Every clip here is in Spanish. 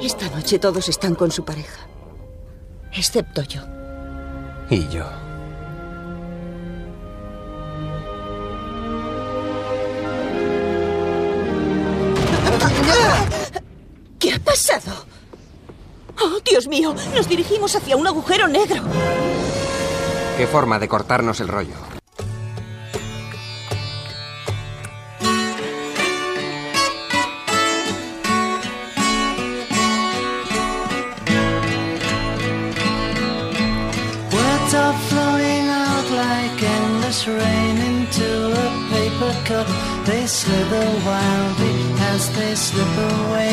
Esta noche todos están con su pareja. Excepto yo. Y yo. ¿Qué ha pasado? Oh, Dios mío, nos dirigimos hacia un agujero negro. Qué forma de cortarnos el rollo. Slip away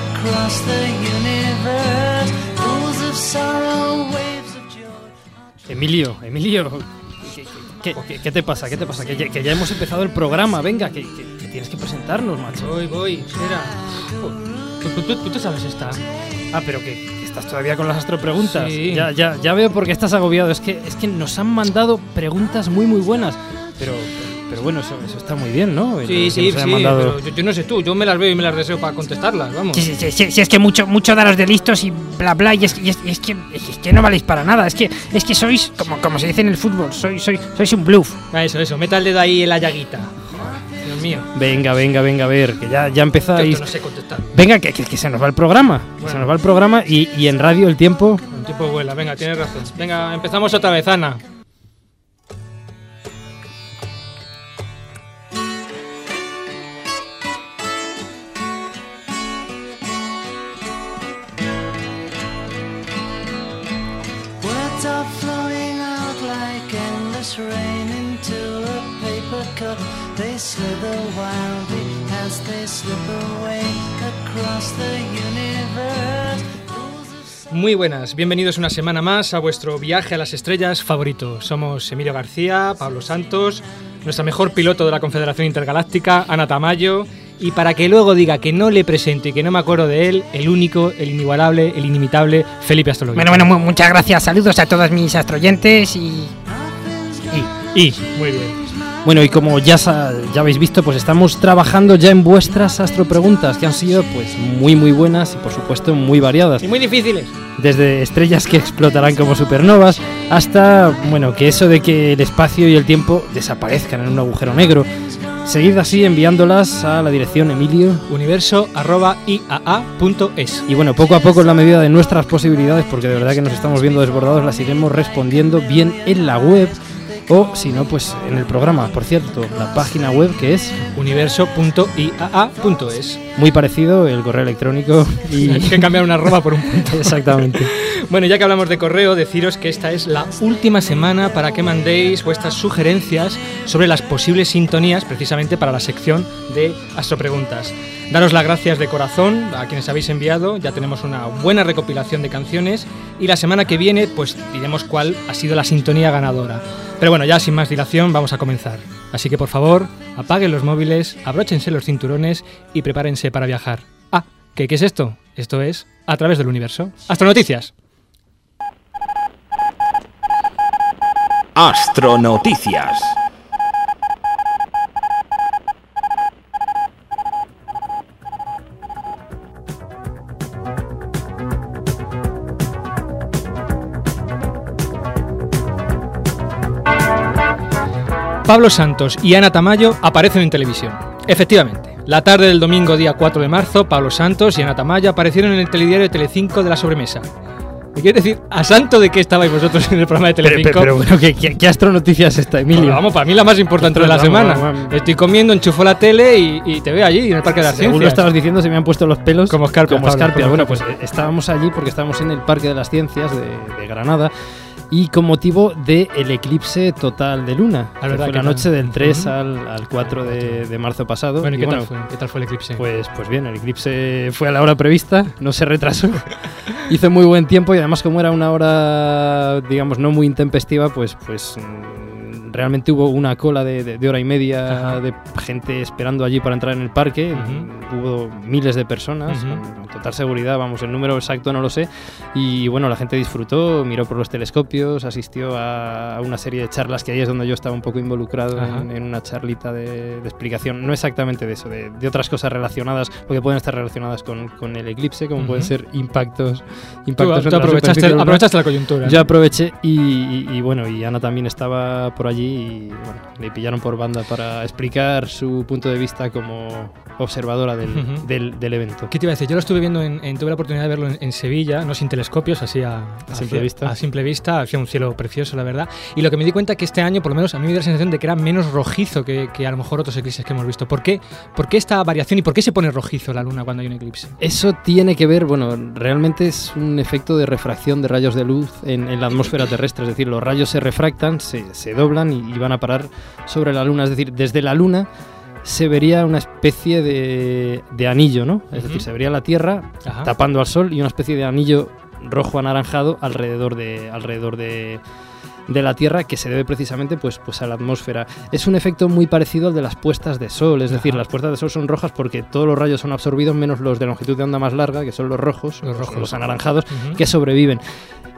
across the universe. Pools of sorrow, waves of joy. Emilio, Emilio. ¿Qué, qué- qué- te pasa? ¿Qué te pasa? Que ya, que ya hemos empezado el programa. Venga, que, que- que tienes que presentarnos, macho. Voy, voy, espera. ¿Tú, tú- tú- tú te sabes esta? Ah, pero que, que estás todavía con las astropreguntas. Sí. Ya, ya, ya veo por qué estás agobiado. Es que, es que nos han mandado preguntas muy, muy buenas. Pero, pero, bueno, eso, eso está muy bien, ¿no? Sí, sí, sí, mandado- pero yo, yo no sé tú, yo me las veo y me las deseo para contestarlas, vamos. Sí, sí, sí, sí, es que mucho, mucho daros de listos y bla bla, y es, y es- y es que, es que no valéis para nada, es que, es que sois, como, como se dice en el fútbol, sois, sois, sois un bluff. Eso, eso, meta el dedo ahí en la llaguita. Dios mío, Venga, venga, venga, a ver, que ya, ya yo empezáis. no sé contestar. Venga, que, que- que se nos va el programa. que Se nos va el programa y, y en radio el tiempo. El tiempo vuela, venga, tienes razón. Venga, empezamos otra vez, Ana. Muy buenas, bienvenidos una semana más a vuestro viaje a las estrellas favorito. Somos Emilio García, Pablo Santos, nuestra mejor piloto de la Confederación Intergaláctica, Ana Tamayo, y para que luego diga que no le presento y que no me acuerdo de él, el único, el inigualable, el inimitable, Felipe Astrología. Bueno, bueno, mu- muchas gracias, saludos a todos mis astroyentes y... Y, muy bien. Bueno, y como ya, ya habéis visto, pues estamos trabajando ya en vuestras astropreguntas, que han sido pues muy muy buenas y por supuesto muy variadas. Y muy difíciles. Desde estrellas que explotarán como supernovas hasta, bueno, que eso de que el espacio y el tiempo desaparezcan en un agujero negro. Seguid así enviándolas a la dirección Emilio. Universo arroba iaa.es. Y bueno, poco a poco en la medida de nuestras posibilidades, porque de verdad que nos estamos viendo desbordados, las iremos respondiendo bien en la web o si no, pues en el programa. Por cierto, la página web que es Universo.iaa.es. muy parecido, el correo electrónico y... Hay que cambiar una arroba por un punto. Exactamente. Bueno, ya que hablamos de correo, deciros que esta es la última semana para que mandéis vuestras sugerencias sobre las posibles sintonías, precisamente para la sección de Astropreguntas. Daros las gracias de corazón a quienes habéis enviado, ya tenemos una buena recopilación de canciones y la semana que viene pues diremos cuál ha sido la sintonía ganadora. Pero bueno, ya sin más dilación vamos a comenzar. Así que por favor, apaguen los móviles, abróchense los cinturones y prepárense para viajar. Ah, ¿qué, qué es esto? Esto es A través del universo. Astronoticias. Astronoticias. Pablo Santos y Ana Tamayo aparecen en televisión. Efectivamente, la tarde del domingo día 4 de marzo, Pablo Santos y Ana Tamayo aparecieron en el telediario de Telecinco de la sobremesa. ¿Me quieres decir a santo de qué estabais vosotros en el programa de Pero, Telecinco? pero- pero bueno, ¿qué, qué, qué astronoticias está, Emilio? Bueno, vamos, para mí la más importante de la Vamos, semana. vamos. Estoy comiendo, enchufo la tele y, y te veo allí en el Parque de las Según lo Ciencias. estabas diciendo, se me han puesto los pelos Como escarpias, Como como Bueno, pues eh, estábamos allí porque estábamos en el Parque de las Ciencias de, de Granada y con motivo del eclipse total de luna. La que verdad fue la tal. noche del 3 Ujú. al, al 4 de, de marzo pasado. Bueno, ¿y qué, Y tal fue? ¿qué tal fue el eclipse? Pues, pues bien, el eclipse fue a la hora prevista, no se retrasó. Hizo muy buen tiempo y además como era una hora, digamos, no muy intempestiva, pues, pues mm, realmente hubo una cola de, de- de hora y media Ajá. de gente esperando allí para entrar en el parque. Ujú. Hubo miles de personas Ujú. con, total seguridad, vamos, el número exacto no lo sé. Y bueno, la gente disfrutó, miró por los telescopios, asistió a una serie de charlas que ahí es donde yo estaba un poco involucrado en, en una charlita de, de explicación, no exactamente de eso, de, de otras cosas relacionadas, porque pueden estar relacionadas con, con el eclipse, como pueden Ujú. ser impactos. Tú, impactos tú la aprovechaste, lunar. aprovechaste la coyuntura. Yo aproveché y, y- y bueno, y Ana también estaba por allí y bueno, le pillaron por banda para explicar su punto de vista como observadora del, Ujú. del- del evento. ¿Qué te iba a decir? Yo lo estuve viendo, en, en- tuve la oportunidad de verlo en, en Sevilla, no sin telescopios, así a, A simple vista. A simple vista, hacía un cielo precioso, la verdad. Y lo que me di cuenta que este año, por lo menos a mí me dio la sensación de que era menos rojizo que, que a lo mejor otros eclipses que hemos visto. ¿Por qué, ¿Por qué esta variación y por qué se pone rojizo la luna cuando hay un eclipse? Eso tiene que ver, bueno, realmente es un efecto de refracción de rayos de luz en, en la atmósfera terrestre, es decir, los rayos se refractan, se, se doblan y, y van a parar sobre la luna, es decir, desde la luna se vería una especie de, de anillo, ¿no? Es decir, se vería la Tierra Ajá. tapando al Sol y una especie de anillo rojo anaranjado alrededor de alrededor de, de la Tierra que se debe precisamente pues, pues a la atmósfera. Es un efecto muy parecido al de las puestas de sol, es decir, las puestas de sol son rojas porque todos los rayos son absorbidos menos los de longitud de onda más larga, que son los rojos, Los rojos. los anaranjados, que sobreviven.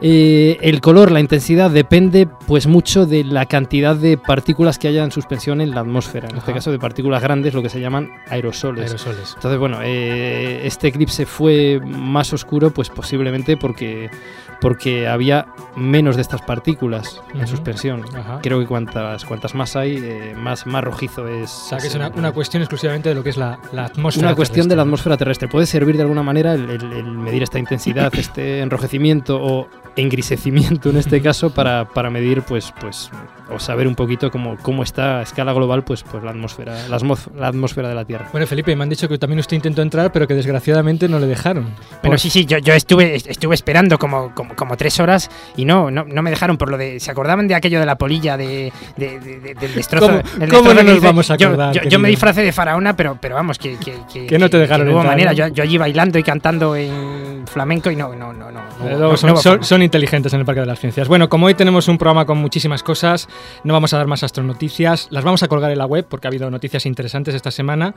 Eh, el color, la intensidad depende pues mucho de la cantidad de partículas que haya en suspensión en la atmósfera, en este caso de partículas grandes, lo que se llaman aerosoles. Aerosoles. Entonces, bueno, eh, este eclipse fue más oscuro, pues posiblemente porque, porque había menos de estas partículas en Ujú. suspensión. Ajá. Creo que cuantas, cuantas más hay, eh, más, más rojizo es. O sea, que es una, una cuestión exclusivamente de lo que es la, la atmósfera. una cuestión de la atmósfera terrestre. Puede servir de alguna manera el, el- el medir esta intensidad, este enrojecimiento o engrisecimiento en este caso para, para medir pues pues o saber un poquito cómo, cómo está a escala global pues pues la atmósfera la, la atmósfera de la Tierra. Bueno, Felipe, me han dicho que también usted intentó entrar, pero que desgraciadamente no le dejaron. Bueno, sí, sí, yo, yo estuve, estuve esperando como, como, como tres horas y no, no, no me dejaron por lo de. ¿Se acordaban de aquello de la polilla de, de- de- de- del destrozo? ¿Cómo- el cómo destrozo no que nos vamos a acordar, Yo, me disfracé de faraona, pero, pero vamos, que, que, que, Que no te dejaron no hubo entrar, manera. ¿no? Yo, yo allí bailando y cantando en flamenco y no, no, no, no. no Eh, no- no son, inteligentes en el Parque de las Ciencias. Bueno, como hoy tenemos un programa con muchísimas cosas, no vamos a dar más astronoticias. Las vamos a colgar en la web porque ha habido noticias interesantes esta semana.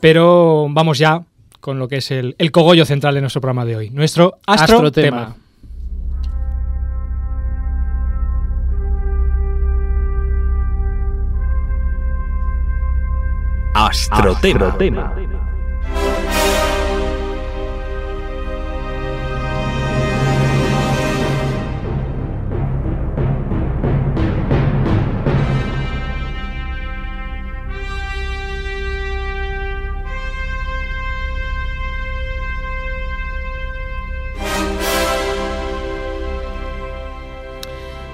Pero vamos ya con lo que es el, el cogollo central de nuestro programa de hoy. Nuestro astro, tema. Astrotema.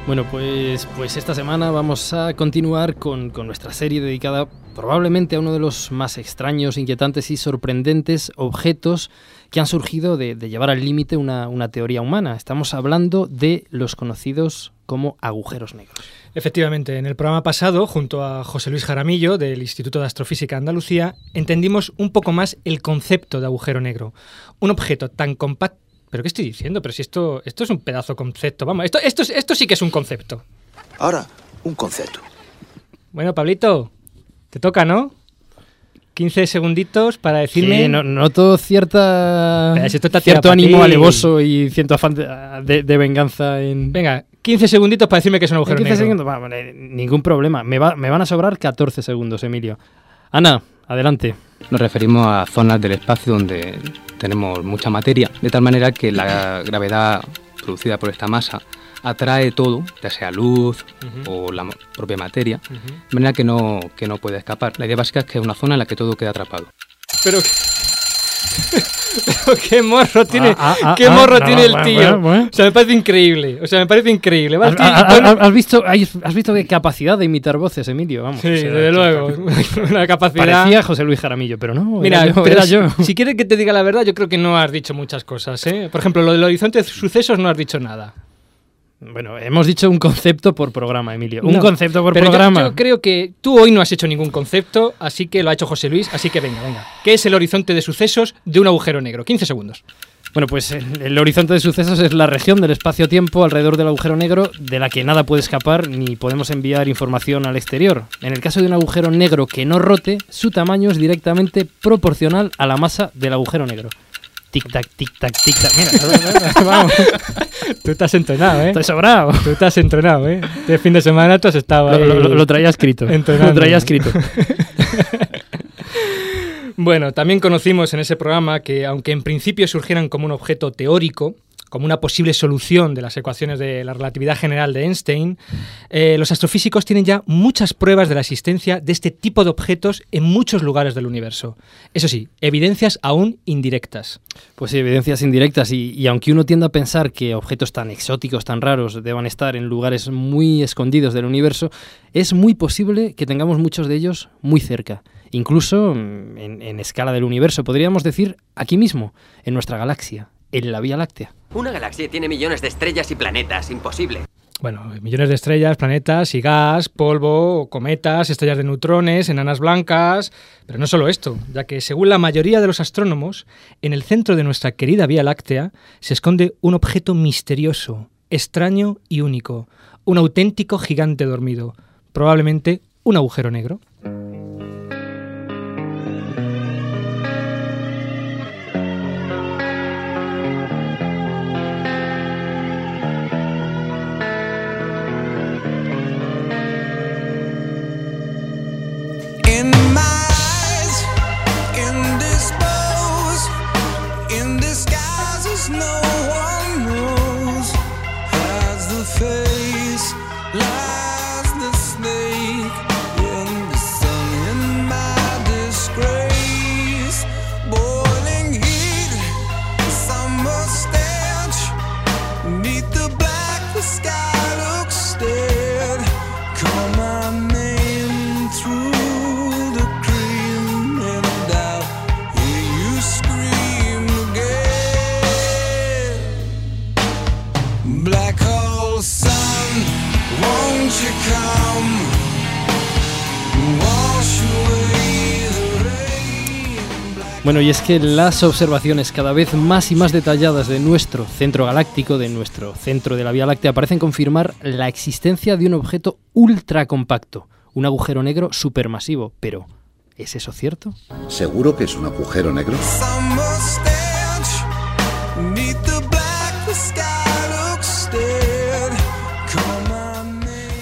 Bueno, pues, pues esta semana vamos a continuar con, con nuestra serie dedicada probablemente a uno de los más extraños, inquietantes y sorprendentes objetos que han surgido de, de llevar al límite una, una teoría humana. Estamos hablando de los conocidos como agujeros negros. Efectivamente, en el programa pasado, junto a José Luis Jaramillo, del Instituto de Astrofísica Andalucía, entendimos un poco más el concepto de agujero negro. Un objeto tan compacto... ¿Pero qué estoy diciendo? Pero si esto, esto es un pedazo de concepto. Vamos, esto, esto, es- esto sí que es un concepto. Ahora, un concepto. Bueno, Pablito, te toca, ¿no? 15 segunditos para decirme... Sí, no- noto cierta, Pero si esto está cierto ánimo alevoso y cierto afán de, de- de venganza en... Venga, 15 segunditos para decirme que es un ¿En agujero 15 negro. segundos? Vale, ningún problema. Me, va- me van a sobrar 14 segundos, Emilio. Ana, adelante. Nos referimos a zonas del espacio donde tenemos mucha materia, de tal manera que la gravedad producida por esta masa atrae todo, ya sea luz o la propia materia, de manera que no, que no puede escapar. La idea básica es que es una zona en la que todo queda atrapado. Pero... Pero qué morro tiene, Ah, ah, qué ah, morro no, tiene el tío. bueno, bueno. O sea, me parece increíble. O sea, me parece increíble. ¿Has, visto, has- visto qué capacidad de imitar voces, Emilio? Vamos. Sí, desde luego. Una capacidad. Parecía José Luis Jaramillo, pero no, Mira, era yo. pero era si, yo. si quieres que te diga la verdad, yo creo que no has dicho muchas cosas. ¿eh? Por ejemplo, lo del horizonte de sucesos no has dicho nada. Bueno, hemos dicho un concepto por programa, Emilio. Un No, concepto por Pero yo- programa. Yo, creo que tú hoy no has hecho ningún concepto, así que lo ha hecho José Luis. Así que venga, venga. ¿Qué es el horizonte de sucesos de un agujero negro? 15 segundos. Bueno, pues el, el horizonte de sucesos es la región del espacio-tiempo alrededor del agujero negro de la que nada puede escapar ni podemos enviar información al exterior. En el caso de un agujero negro que no rote, su tamaño es directamente proporcional a la masa del agujero negro. Tic-tac, tic-tac, tic-tac. Mira, vamos. Tú has entrenado, ¿eh? Estoy sobrado. Tú has entrenado, ¿eh? Este fin de semana tú has estado lo- lo traía escrito. entrenando. Lo traía escrito. Bueno, también conocimos en ese programa que, aunque en principio surgieran como un objeto teórico, como una posible solución de las ecuaciones de la relatividad general de Einstein, eh, los astrofísicos tienen ya muchas pruebas de la existencia de este tipo de objetos en muchos lugares del universo. Eso sí, evidencias aún indirectas. Pues sí, evidencias indirectas y, aunque uno tienda a pensar que objetos tan exóticos, tan raros, deban estar en lugares muy escondidos del universo, es muy posible que tengamos muchos de ellos muy cerca, incluso mm, en escala del universo, podríamos decir aquí mismo, en nuestra galaxia, en la Vía Láctea. Una galaxia tiene millones de estrellas y planetas, imposible. Bueno, millones de estrellas, planetas y gas, polvo, cometas, estrellas de neutrones, enanas blancas. Pero no solo esto, ya que según la mayoría de los astrónomos, en el centro de nuestra querida Vía Láctea se esconde un objeto misterioso, extraño y único, un auténtico gigante dormido, probablemente un agujero negro. Bueno, y es que las observaciones cada vez más y más detalladas de nuestro centro galáctico, de nuestro centro de la Vía Láctea, parecen confirmar la existencia de un objeto ultra compacto, un agujero negro supermasivo. Pero, ¿es eso cierto? ¿Seguro que es un agujero negro?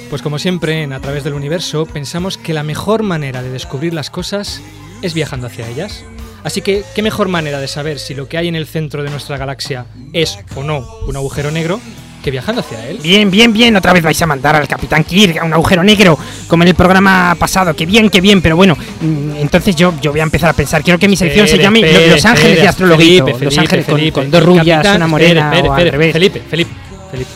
Pues como siempre, en A través del universo, pensamos que la mejor manera de descubrir las cosas es viajando hacia ellas. Así que, ¿qué mejor manera de saber si lo que hay en el centro de nuestra galaxia es o no un agujero negro que viajando hacia él? Bien, bien, bien. Otra vez vais a mandar al Capitán Kirk a un agujero negro, como en el programa pasado. Que bien, que bien. Pero bueno, mm, entonces yo, yo voy a empezar a pensar. Quiero que mi sección se llame Los Ángeles de Astrologuito. Felipe, Los Felipe, Ángeles con- Felipe. con, dos rubias, capitán- una morena o al espere, revés. Felipe, Felipe, Felipe.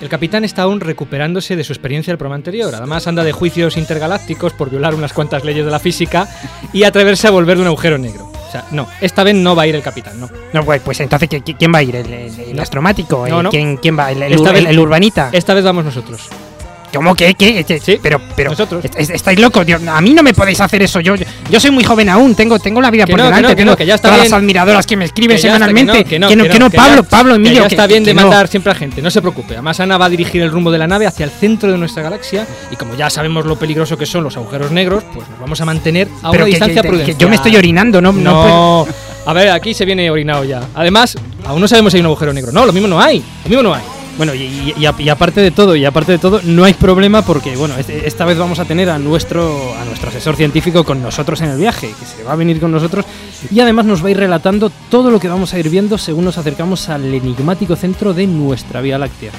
El capitán está aún recuperándose de su experiencia del programa anterior. Además anda de juicios intergalácticos por violar unas cuantas leyes de la física y atreverse a volver de un agujero negro. O sea, no, esta vez no va a ir el capitán, no. No, pues, pues entonces, ¿qui- qui- ¿quién va a ir? ¿El, el- el No. astromático? ¿El- No, no. ¿Quién, quién va? ¿El, el, Esta vez- urbanita? Esta vez vamos nosotros. ¿Cómo que? ¿Qué? Este- Sí, pero, pero nosotros. est- est- estáis locos. Dios, a mí no me podéis hacer eso. Yo, yo, soy muy joven aún. Tengo, tengo la vida Que por no, que delante. no, que tengo no, que ya está todas bien. las admiradoras que me escriben Que ya está, semanalmente. que no, que no, que Pablo, ya- Pablo, Emilio. Que ya está bien que de no. mandar siempre a gente, no se preocupe. Además, Ana va a dirigir el rumbo de la nave hacia el centro de nuestra galaxia y como ya sabemos lo peligroso que son los agujeros negros, pues nos vamos a mantener a Pero una distancia prudencial. yo me estoy orinando, no, no, puedo- No, a ver, aquí se viene orinado ya. Además, aún no sabemos si hay un agujero negro. No, lo mismo no hay. Lo mismo no hay. Bueno, y, y- y a- y aparte de todo, y aparte de todo, no hay problema porque, bueno, este- esta vez vamos a tener a nuestro, a nuestro asesor científico con nosotros en el viaje, que se va a venir con nosotros, y además nos va a ir relatando todo lo que vamos a ir viendo según nos acercamos al enigmático centro de nuestra Vía Láctea.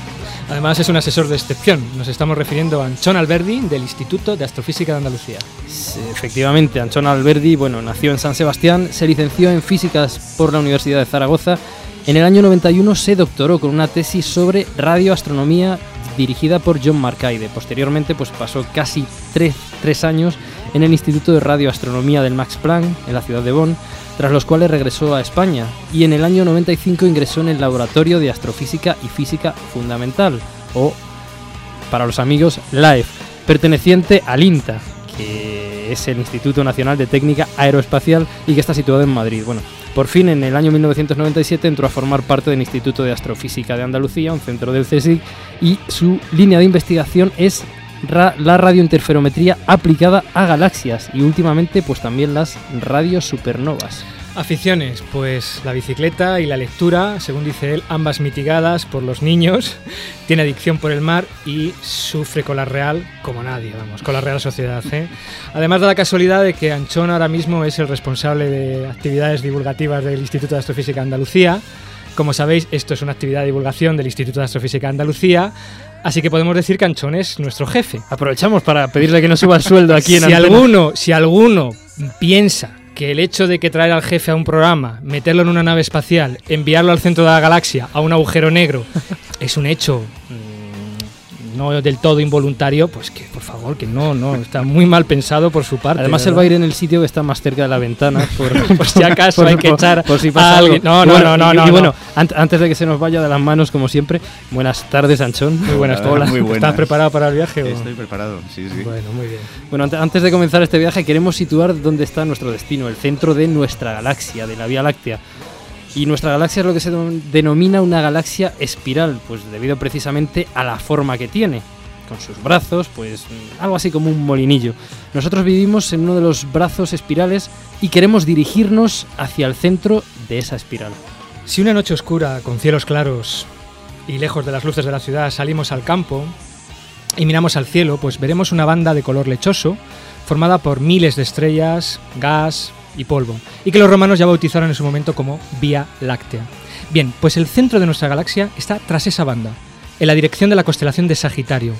Además, es un asesor de excepción. Nos estamos refiriendo a Anchón Alberdi del Instituto de Astrofísica de Andalucía. Sí, Efectivamente, Anchón Alberdi, bueno, nació en San Sebastián, se licenció en físicas por la Universidad de Zaragoza. En el año 91 se doctoró con una tesis sobre radioastronomía dirigida por John Marcaide. Posteriormente, pues pasó casi tres, tres años en el Instituto de Radioastronomía del Max Planck, en la ciudad de Bonn, tras los cuales regresó a España y en el año 95 ingresó en el Laboratorio de Astrofísica y Física Fundamental, o para los amigos, LAEF, perteneciente al INTA, que es el Instituto Nacional de Técnica Aeroespacial y que está situado en Madrid. Bueno, por fin en el año 1997 entró a formar parte del Instituto de Astrofísica de Andalucía, un centro del CSIC, y su línea de investigación es ra- la radiointerferometría aplicada a galaxias y últimamente pues también las radios supernovas. Aficiones, pues la bicicleta y la lectura, según dice él, ambas mitigadas por los niños. Tiene adicción por el mar y sufre con la Real como nadie, vamos, con la Real Sociedad. ¿eh? Además da la casualidad de que Anchón ahora mismo es el responsable de actividades divulgativas del Instituto de Astrofísica de Andalucía. Como sabéis, esto es una actividad de divulgación del Instituto de Astrofísica de Andalucía. Así que podemos decir que Anchón es nuestro jefe. Aprovechamos para pedirle que no suba el sueldo aquí en si antena. alguno, si alguno piensa que el hecho de que traer al jefe a un programa, meterlo en una nave espacial, enviarlo al centro de la galaxia, a un agujero negro, es un hecho no del todo involuntario, pues que por favor, que no, no, está muy mal pensado por su parte. Además, él va a ir en el sitio que está más cerca de la ventana. Por, Por si acaso hay que echar por si a pasa algo. alguien. No, no, bueno, no, no, y- no, Y, no. bueno, ant- antes de que se nos vaya de las manos, como siempre, buenas tardes, Anchón. Muy buenas Hola, tardes. muy buenas. ¿Estás preparado para el viaje? o- Estoy preparado, sí, sí. Bueno, muy bien. Bueno, ante- antes de comenzar este viaje, queremos situar dónde está nuestro destino, el centro de nuestra galaxia, de la Vía Láctea. Y nuestra galaxia es lo que se denomina una galaxia espiral, pues debido precisamente a la forma que tiene. Con sus brazos, pues mm, algo así como un molinillo. Nosotros vivimos en uno de los brazos espirales y queremos dirigirnos hacia el centro de esa espiral. Si una noche oscura, con cielos claros y lejos de las luces de la ciudad, salimos al campo y miramos al cielo, pues veremos una banda de color lechoso formada por miles de estrellas, gas y polvo, y que los romanos ya bautizaron en su momento como Vía Láctea. Bien, pues el centro de nuestra galaxia está tras esa banda, en la dirección de la constelación de Sagitario,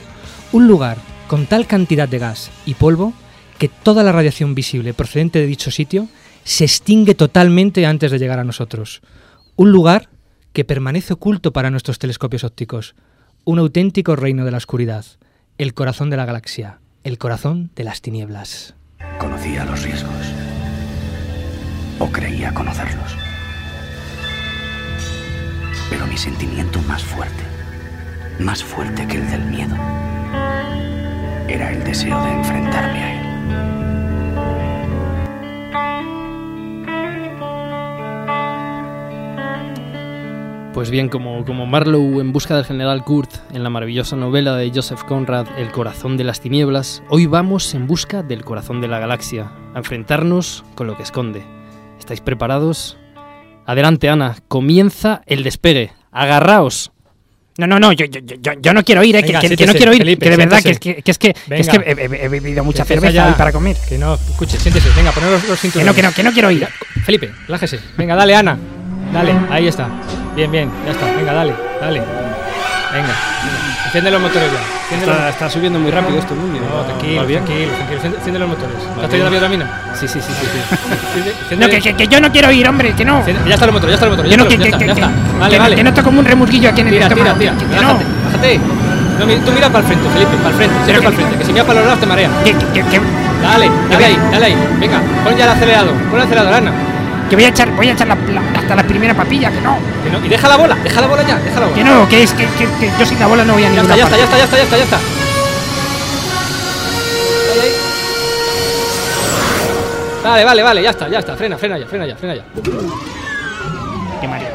un lugar con tal cantidad de gas y polvo que toda la radiación visible procedente de dicho sitio se extingue totalmente antes de llegar a nosotros. Un lugar que permanece oculto para nuestros telescopios ópticos. Un auténtico reino de la oscuridad. El corazón de la galaxia. El corazón de las tinieblas. Conocía los riesgos. O creía conocerlos. Pero mi sentimiento más fuerte, más fuerte que el del miedo, era el deseo de enfrentarme a él. Pues bien, como, como Marlowe en busca del general Kurt en la maravillosa novela de Joseph Conrad, El corazón de las tinieblas, hoy vamos en busca del corazón de la galaxia, a enfrentarnos con lo que esconde. ¿Estáis preparados? Adelante, Ana, comienza el despegue. Agarraos. No, no, no, yo, yo, yo, yo no quiero ir, eh, que- Venga, que, que no quiero ir, Felipe, que de verdad, que, que, que es que, es que he, he- bebido mucha cerveza ya. hoy para comer. Que no, escuche, siéntese. Venga, poner los, los Que cinturones. no, que no, que no quiero ir. Felipe, relájese. Venga, dale, Ana. Dale, ahí está. Bien, bien, ya está. Venga, dale, dale. Venga. Enciende los motores ya. Enciende los- Está, está subiendo muy rápido esto, Mundi. No, tranquilo, ¿Va bien? tranquilo, tranquilo. Enciende, los motores. ¿Te has bien. traído la biotamina? Sí, sí, sí, sí. sí. Enciende- No, que, que, que yo no quiero ir, hombre, que no. Ya está el motor, ya está el motor. Ya, no, está, que, ya que, está, ya está. Vale, que- vale. que noto como un remusguillo aquí en el Tira, tira, tira. Bájate, no. bájate. No, tú mira para el frente, Felipe, para el frente. Siempre para el frente, que si miras para los lados te marea. Dale, dale ahí, dale ahí. Venga, pon ya el acelerador. Pon el acelerador, Ana. Que voy a echar, voy a echar la, la- hasta la primera papilla, que no. Que no. Y deja la bola, deja la bola ya, deja la bola. Que no, que es que, que, que yo sin la bola no voy a Ya ninguna está, ya está, parte. ya está, ya está, ya está, ya está. Vale, vale, vale, ya está, ya está. Frena, frena ya, frena ya, frena ya. Qué mareo.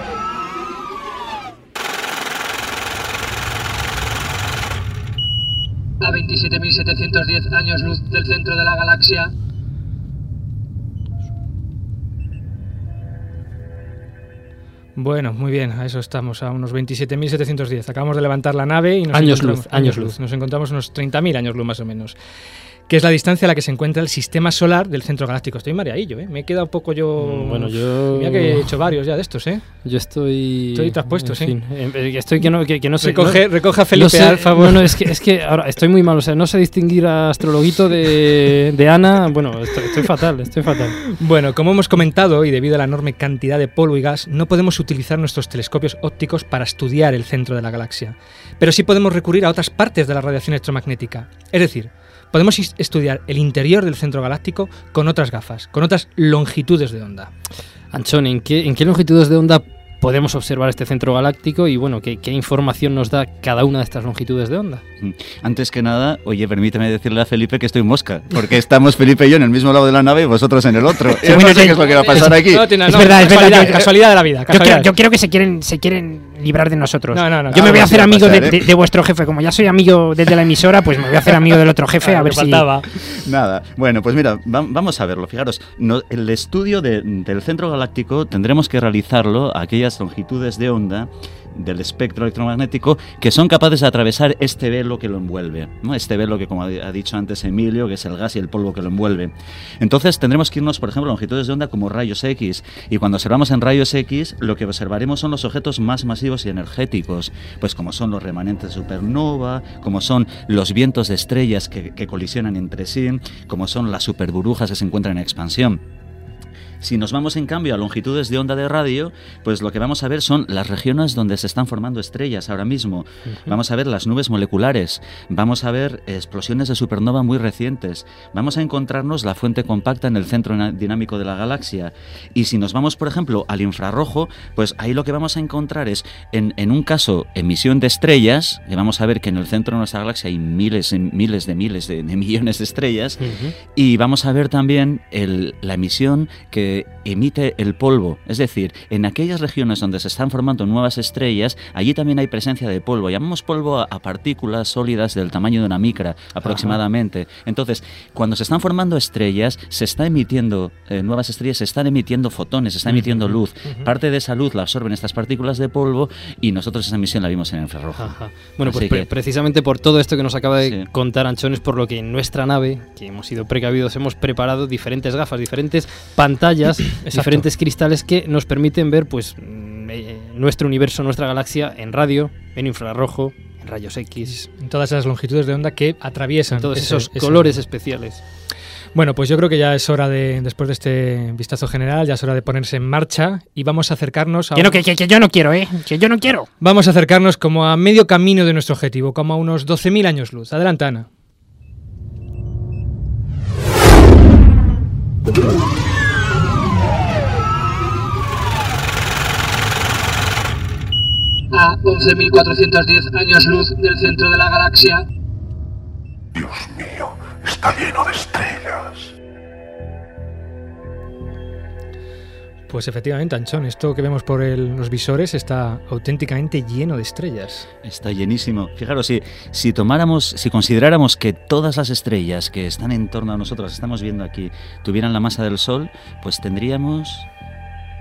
A 27.710 años luz del centro de la galaxia. Bueno, muy bien, a eso estamos, a unos 27.710. Acabamos de levantar la nave y nos Años luz, años luz. Nos encontramos unos 30.000 años luz más o menos. Que es la distancia a la que se encuentra el sistema solar del centro galáctico. Estoy mareadillo, ¿eh? Me he quedado un poco yo. Mm, bueno, yo- Mira que he hecho varios ya de estos, ¿eh? Yo estoy. Estoy traspuesto, en sí. fin, eh, eh, Estoy que no, que, que no sé. Recoge- no- recoge a Felipe, no sé- al favor. No, no, es que, es que ahora estoy muy mal. O sea, no sé distinguir a Astrologuito de, de Ana. Bueno, estoy, estoy fatal, estoy fatal. Bueno, como hemos comentado, y debido a la enorme cantidad de polvo y gas, no podemos utilizar nuestros telescopios ópticos para estudiar el centro de la galaxia. Pero sí podemos recurrir a otras partes de la radiación electromagnética. Es decir, podemos estudiar el interior del centro galáctico con otras gafas, con otras longitudes de onda. Anchón, ¿en qué, ¿en qué longitudes de onda podemos observar este centro galáctico? Y bueno, ¿qué, qué información nos da cada una de estas longitudes de onda? Antes que nada, oye, permíteme decirle a Felipe que estoy mosca, porque estamos Felipe y yo en el mismo lado de la nave y vosotros en el otro. Yo no sé qué es lo que va a pasar aquí. No tiene- Es verdad, es casualidad, verdad. Casualidad de la vida. Yo creo, casualidad. yo creo que se quieren, se quieren librar de nosotros. No, no, no. Yo me Algo voy a hacer a amigo de, ¿eh? de- de vuestro jefe. Como ya soy amigo desde la emisora, pues me voy a hacer amigo del otro jefe a Lo ver que si. faltaba. Nada. Bueno, pues mira, va- vamos a verlo. Fijaros, no- el estudio de- del centro galáctico tendremos que realizarlo a aquellas longitudes de onda del espectro electromagnético que son capaces de atravesar este velo que lo envuelve, ¿no? este velo que como ha dicho antes Emilio, que es el gas y el polvo que lo envuelve. Entonces tendremos que irnos, por ejemplo, a longitudes de onda como rayos X y cuando observamos en rayos X lo que observaremos son los objetos más masivos y energéticos, pues como son los remanentes de supernova, como son los vientos de estrellas que, que colisionan entre sí, como son las superburbujas que se encuentran en expansión. Si nos vamos en cambio a longitudes de onda de radio, pues lo que vamos a ver son las regiones donde se están formando estrellas ahora mismo. Vamos a ver las nubes moleculares, vamos a ver explosiones de supernova muy recientes, vamos a encontrarnos la fuente compacta en el centro dinámico de la galaxia. Y si nos vamos, por ejemplo, al infrarrojo, pues ahí lo que vamos a encontrar es, en, en un caso, emisión de estrellas, que vamos a ver que en el centro de nuestra galaxia hay miles, y miles de miles de, de millones de estrellas, y vamos a ver también el- la emisión que emite el polvo. Es decir, en aquellas regiones donde se están formando nuevas estrellas, allí también hay presencia de polvo. Llamamos polvo a, a partículas sólidas del tamaño de una micra aproximadamente. Entonces, cuando se están formando estrellas, se está emitiendo eh, nuevas estrellas, se están emitiendo fotones, se está emitiendo luz. Parte de esa luz la absorben estas partículas de polvo y nosotros esa emisión la vimos en el infrarrojo. Ajá. Bueno, pues Así pre- que- precisamente por todo esto que nos acaba de Sí. contar Anchón es por lo que en nuestra nave, que hemos sido precavidos, hemos preparado diferentes gafas, diferentes pantallas, diferentes cristales que nos permiten ver pues mm, eh, nuestro universo, nuestra galaxia en radio, en infrarrojo, en rayos X, En todas esas longitudes de onda que atraviesan todos esos colores especiales. Bueno, pues yo creo que ya es hora de, después de este vistazo general, ya es hora de ponerse en marcha y vamos a acercarnos a... Que, no, que, que- que yo no quiero, ¿eh? Que yo no quiero. Vamos a acercarnos como a medio camino de nuestro objetivo, como a unos 12.000 años luz. Adelante, Ana. A 11.410 años luz del centro de la galaxia, Dios mío, está lleno de estrellas. Pues efectivamente, Anchón, esto que vemos por el- los visores está auténticamente lleno de estrellas. Está llenísimo. Fijaros, si, si tomáramos, si consideráramos que todas las estrellas que están en torno a nosotros, estamos viendo aquí, tuvieran la masa del Sol, pues tendríamos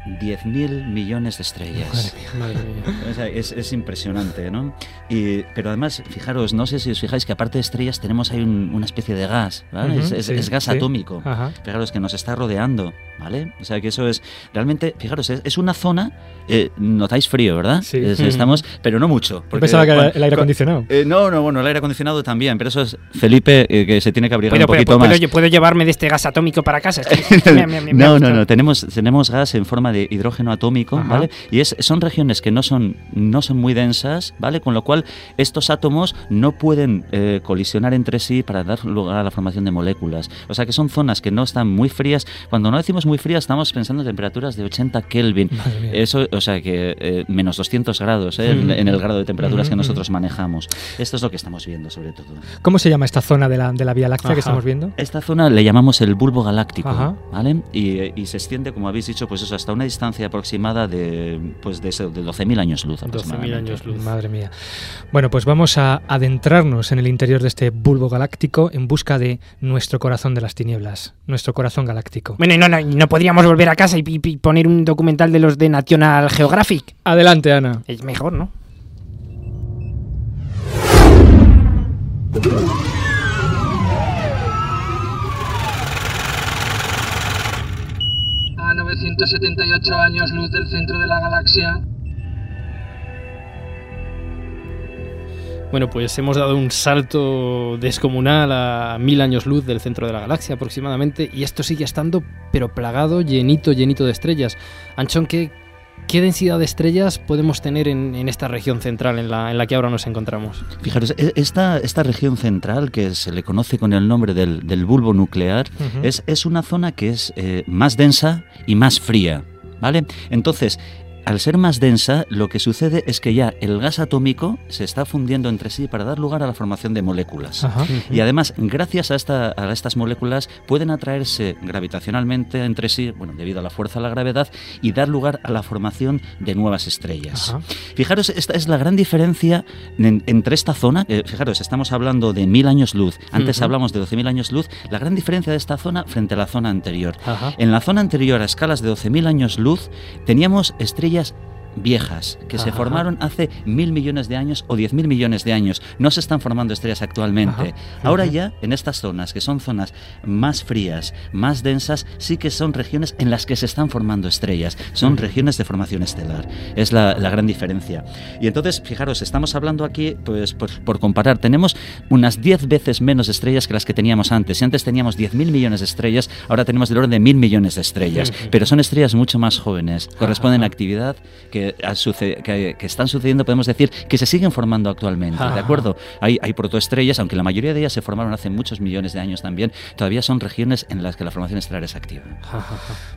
10.000 millones de estrellas. Madre mía. O sea, es, es impresionante, ¿no? Y, pero además, fijaros, no sé si os fijáis que aparte de estrellas tenemos ahí un- una especie de gas, ¿vale? Ujú, es, es- sí, es gas sí. atómico. Ajá. Fijaros que nos está rodeando, ¿vale? O sea que eso es, realmente, fijaros, es, es una zona, eh, notáis frío, ¿verdad? Sí. Estamos, pero no mucho. Yo porque pensaba que cuan- el aire acondicionado. eh, no, no, bueno, el aire acondicionado también, pero eso es Felipe eh, que se tiene que abrigar ¿Puedo, un poquito puedo- más. puedo- puedo llevarme de este gas atómico para casa? Es que me- me- me- me ha no, no, no, tenemos, tenemos gas en forma de hidrógeno atómico, Ajá. ¿vale? Y es, son regiones que no son, no son muy densas, ¿vale? Con lo cual estos átomos no pueden eh, colisionar entre sí para dar lugar a la formación de moléculas. O sea que son zonas que no están muy frías. Cuando no decimos muy frías, estamos pensando en temperaturas de 80 Kelvin. Eso, o sea que eh, menos 200 grados ¿eh? en, Mm. en el grado de temperaturas que Mm, mm. nosotros manejamos. Esto es lo que estamos viendo, sobre todo. ¿Cómo se llama esta zona de la, de la Vía Láctea Ajá. que estamos viendo? Esta zona le llamamos el bulbo galáctico, Ajá. ¿vale? Y, y se extiende, como habéis dicho, pues eso, hasta una distancia aproximada de, pues de, de 12.000 años luz. 12.000 aproximadamente. años luz. Madre mía. Bueno, pues vamos a adentrarnos en el interior de este bulbo galáctico en busca de nuestro corazón de las tinieblas, nuestro corazón galáctico. Bueno, y no, no, y no podríamos volver a casa y, y- y poner un documental de los de National Geographic. Adelante, Ana. Es mejor, ¿no? A 978 años luz del centro de la galaxia, Bueno, pues hemos dado un salto descomunal a mil años luz del centro de la galaxia aproximadamente y esto sigue estando pero plagado, llenito, llenito de estrellas. Anchón, ¿qué, qué densidad de estrellas podemos tener en, en esta región central en la, en la que ahora nos encontramos? Fijaros, e- esta, esta región central, que se le conoce con el nombre del, del bulbo nuclear, es, es una zona que es eh, más densa y más fría, ¿vale? Entonces, al ser más densa, lo que sucede es que ya el gas atómico se está fundiendo entre sí para dar lugar a la formación de moléculas. Ajá. Y además, gracias a, esta- a estas moléculas, pueden atraerse gravitacionalmente entre sí, bueno, debido a la fuerza de la gravedad, y dar lugar a la formación de nuevas estrellas. Ajá. Fijaros, esta es la gran diferencia en- entre esta zona, eh, fijaros, estamos hablando de mil años luz, antes hablamos de 12.000 años luz, la gran diferencia de esta zona frente a la zona anterior. En la zona anterior, a escalas de 12.000 años luz, teníamos estrellas playas viejas que se Ajá. formaron hace mil millones de años o diez mil millones de años. No se están formando estrellas actualmente. Ajá. Ahora ya, en estas zonas, que son zonas más frías, más densas, sí que son regiones en las que se están formando estrellas. Son Ujú. regiones de formación estelar. Es la, la gran diferencia. Y entonces, fijaros, estamos hablando aquí, pues por, por comparar, tenemos unas 10 veces menos estrellas que las que teníamos antes. Si antes teníamos 10.000 millones de estrellas, ahora tenemos del orden de mil millones de estrellas. Pero son estrellas mucho más jóvenes, corresponden a actividad que, ha suce- que, que están sucediendo, podemos decir, que se siguen formando actualmente. ¿De Ajá. acuerdo? Hay, hay protoestrellas, aunque la mayoría de ellas se formaron hace muchos millones de años también, todavía son regiones en las que la formación estelar es activa.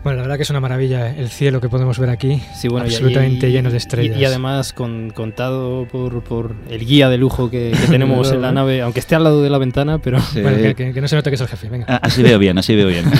Bueno, la verdad que es una maravilla el cielo que podemos ver aquí. Sí, bueno, y- absolutamente y- lleno de y- estrellas. Y, además con, contado por, por el guía de lujo que, que tenemos en la nave, aunque esté al lado de la ventana, pero... Bueno, que, que- que no se note que es el jefe, venga. Ah, Así veo bien, así veo bien.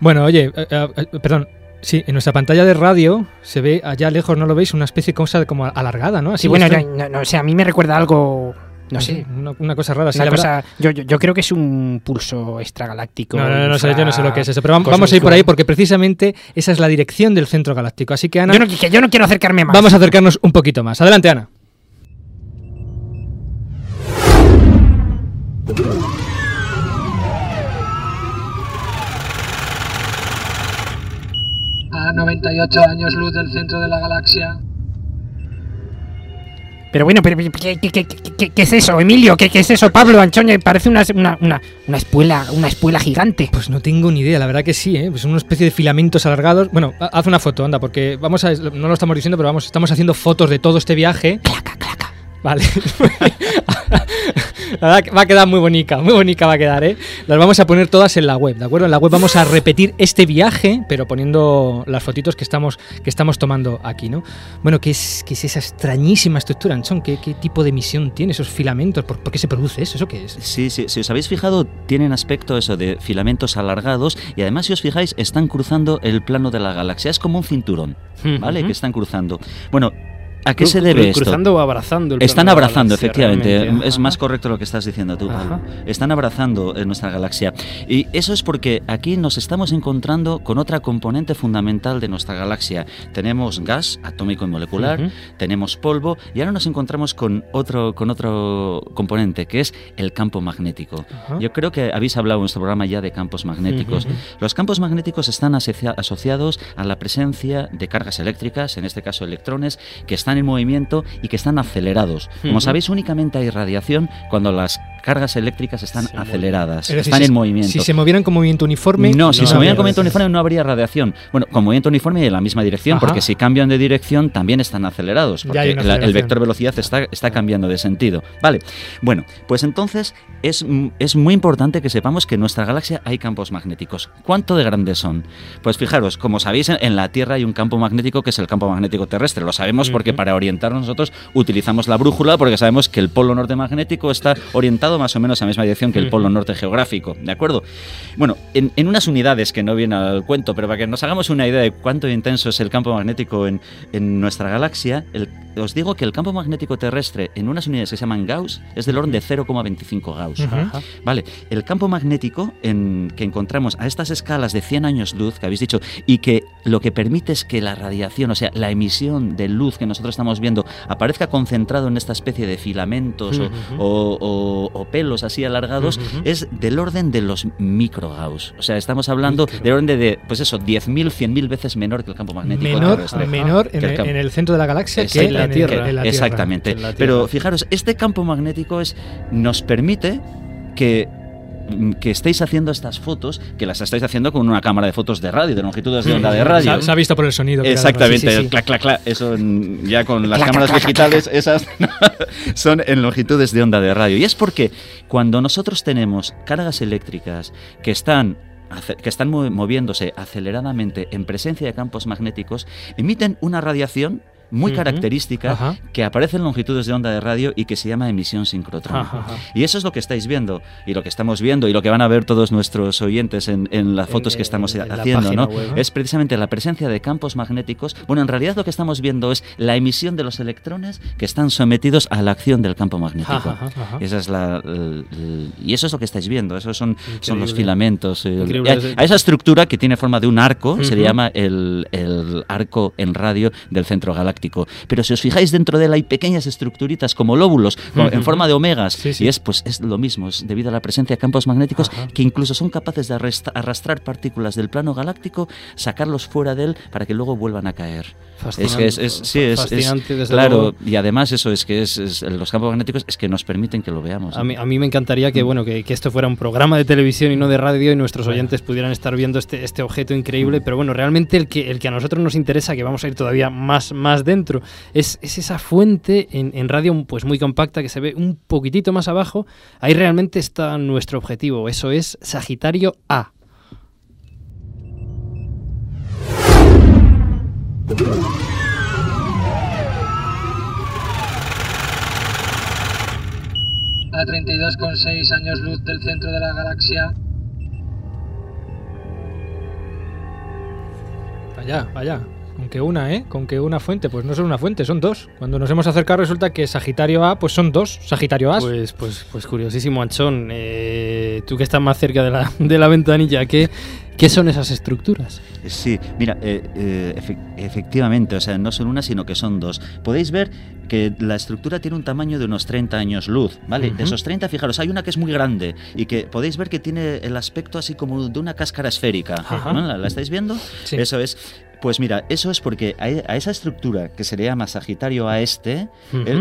Bueno, oye, eh, eh, perdón. Sí, en nuestra pantalla de radio se ve allá lejos, ¿no lo veis? Una especie de cosa como alargada, ¿no? Así Sí, bueno, no, no, no, o sea, a mí me recuerda algo, no sé, Una, una cosa rara. sí, una la verdad- cosa, yo, yo, yo creo que es un pulso extragaláctico. No, no, no, no sé, yo no sé lo que es eso, pero vamos a ir por ahí porque precisamente esa es la dirección del centro galáctico. Así que Ana, Yo no, que yo no quiero acercarme más. vamos a acercarnos un poquito más. Adelante, Ana. A 98 años luz del centro de la galaxia. Pero bueno, pero, pero, ¿qué, qué, qué, qué- qué es eso, Emilio? ¿Qué, qué es eso, Pablo Anchoña? Parece una, una, una, una espuela, una espuela gigante. Pues no tengo ni idea, la verdad que sí, ¿eh? Pues una especie de filamentos alargados. Bueno, ha- haz una foto, anda, porque vamos a. No lo estamos diciendo, pero vamos, estamos haciendo fotos de todo este viaje. Claca, claca. Vale. La verdad que va a quedar muy bonita, muy bonita va a quedar, ¿eh? Las vamos a poner todas en la web, ¿de acuerdo? En la web vamos a repetir este viaje, pero poniendo las fotitos que estamos, que estamos tomando aquí, ¿no? Bueno, ¿qué es, qué es esa extrañísima estructura, Anchón? ¿Qué, qué tipo de emisión tiene esos filamentos? ¿Por, por qué se produce eso? ¿Eso qué es? Sí, sí, si os habéis fijado, tienen aspecto eso de filamentos alargados y además si os fijáis, están cruzando el plano de la galaxia. Es como un cinturón, ¿vale? Ujú. Que están cruzando. Bueno, ¿a qué se debe esto? Cruzando o abrazando el Están abrazando, galaxia, efectivamente. realmente. Es Ajá. más correcto lo que estás diciendo tú, Pablo. Están abrazando en nuestra galaxia. Y eso es porque aquí nos estamos encontrando con otra componente fundamental de nuestra galaxia. Tenemos gas atómico y molecular, tenemos polvo y ahora nos encontramos con otro, con otro componente que es el campo magnético. Ajá. Yo creo que habéis hablado en nuestro programa ya de campos magnéticos. Los campos magnéticos están asocia- asociados a la presencia de cargas eléctricas, en este caso electrones, que están en movimiento y que están acelerados. Como sabéis, únicamente hay radiación cuando las cargas eléctricas están aceleradas, decir, están si- en movimiento. Si se movieran con movimiento uniforme. No, si se movieran con movimiento uniforme no habría radiación. Bueno, con movimiento uniforme y en la misma dirección, Ajá. porque si cambian de dirección también están acelerados, porque la- el vector velocidad está, está cambiando de sentido. Vale, bueno, pues entonces es, es muy importante que sepamos que en nuestra galaxia hay campos magnéticos. ¿Cuánto de grandes son? Pues fijaros, como sabéis, en- en la Tierra hay un campo magnético que es el campo magnético terrestre. Lo sabemos porque para orientarnos nosotros utilizamos la brújula porque sabemos que el polo norte magnético está orientado más o menos a la misma dirección que el polo norte geográfico, ¿de acuerdo? Bueno, en, en unas unidades que no viene al cuento, pero para que nos hagamos una idea de cuánto intenso es el campo magnético en, en nuestra galaxia, el- os digo que el campo magnético terrestre en unas unidades que se llaman Gauss es del orden de 0,25 Gauss. Vale, el campo magnético en, que encontramos a estas escalas de 100 años luz que habéis dicho y que lo que permite es que la radiación, o sea, la emisión de luz que nosotros estamos viendo aparezca concentrado en esta especie de filamentos o- Ujú. o, o- o pelos así alargados, es del orden de los micro Gauss. O sea, estamos hablando Micro. del orden de, de, pues eso, 10.000, 100.000 veces menor que el campo magnético Menor, terrestre. menor en, Que el en centro de la galaxia que En, el- en la. Exactamente. En la Tierra. Pero fijaros, este campo magnético es, nos permite que mm, que estéis haciendo estas fotos, que las estáis haciendo con una cámara de fotos de radio, de longitudes de onda de Se radio. ha, se ha visto por el sonido. claro. Exactamente, Sí, sí, sí. clac, clac, clac. Eso mm, ya con las cámaras digitales, esas son en longitudes de onda de radio. Y es porque cuando nosotros tenemos cargas eléctricas que están que están mo- moviéndose aceleradamente en presencia de campos magnéticos, emiten una radiación muy característica Ajá. que aparece en longitudes de onda de radio y que se llama emisión sincrotrón. Ajá. Y eso es lo que estáis viendo y lo que estamos viendo y lo que van a ver todos nuestros oyentes en, en las En- fotos que estamos en haciendo, ¿no? web. Es precisamente la presencia de campos magnéticos. Bueno, en realidad lo que estamos viendo es la emisión de los electrones que están sometidos a la acción del campo magnético. Ajá. Esa es la, el- el- y eso es lo que estáis viendo. Esos son, son los filamentos. a, a esa estructura que tiene forma de un arco se le llama el, el arco en radio del centro galáctico. Pero si os fijáis dentro de él hay pequeñas estructuritas como lóbulos en forma de omegas Sí, sí. y es pues es lo mismo es debido a la presencia de campos magnéticos que incluso son capaces de arrastrar partículas del plano galáctico sacarlos fuera de él para que luego vuelvan a caer. Es que es, es- sí, es- Fascinante, desde claro luego. y además eso es que es, los campos magnéticos es que nos permiten que lo veamos A mí, a mí me encantaría que, bueno, que, que esto fuera un programa de televisión y no de radio y nuestros oyentes pudieran estar viendo este, este objeto increíble, pero bueno, realmente el que, el que a nosotros nos interesa, que vamos a ir todavía más, más dentro, es, es esa fuente en, en radio pues muy compacta que se ve un poquitito más abajo. Ahí realmente está nuestro objetivo, eso es Sagitario A. A 32,6 años luz del centro de la galaxia, Allá, allá. Que una, ¿eh? Con que una fuente. Pues no son una fuente, son dos. Cuando nos hemos acercado resulta que Sagitario A, pues son dos. Sagitario A. Pues, pues, pues curiosísimo, Anchón. Eh, tú que estás más cerca de la, de la ventanilla, ¿qué, ¿qué son esas estructuras? Sí, mira, eh, eh, efe- efectivamente, o sea, no son una, sino que son dos. Podéis ver que la estructura tiene un tamaño de unos 30 años luz, ¿vale? De esos 30, fijaros, hay una que es muy grande y que podéis ver que tiene el aspecto así como de una cáscara esférica. ¿La, la estáis viendo? Sí. Eso es. Pues mira, eso es porque a, a esa estructura que se le llama Sagitario a este,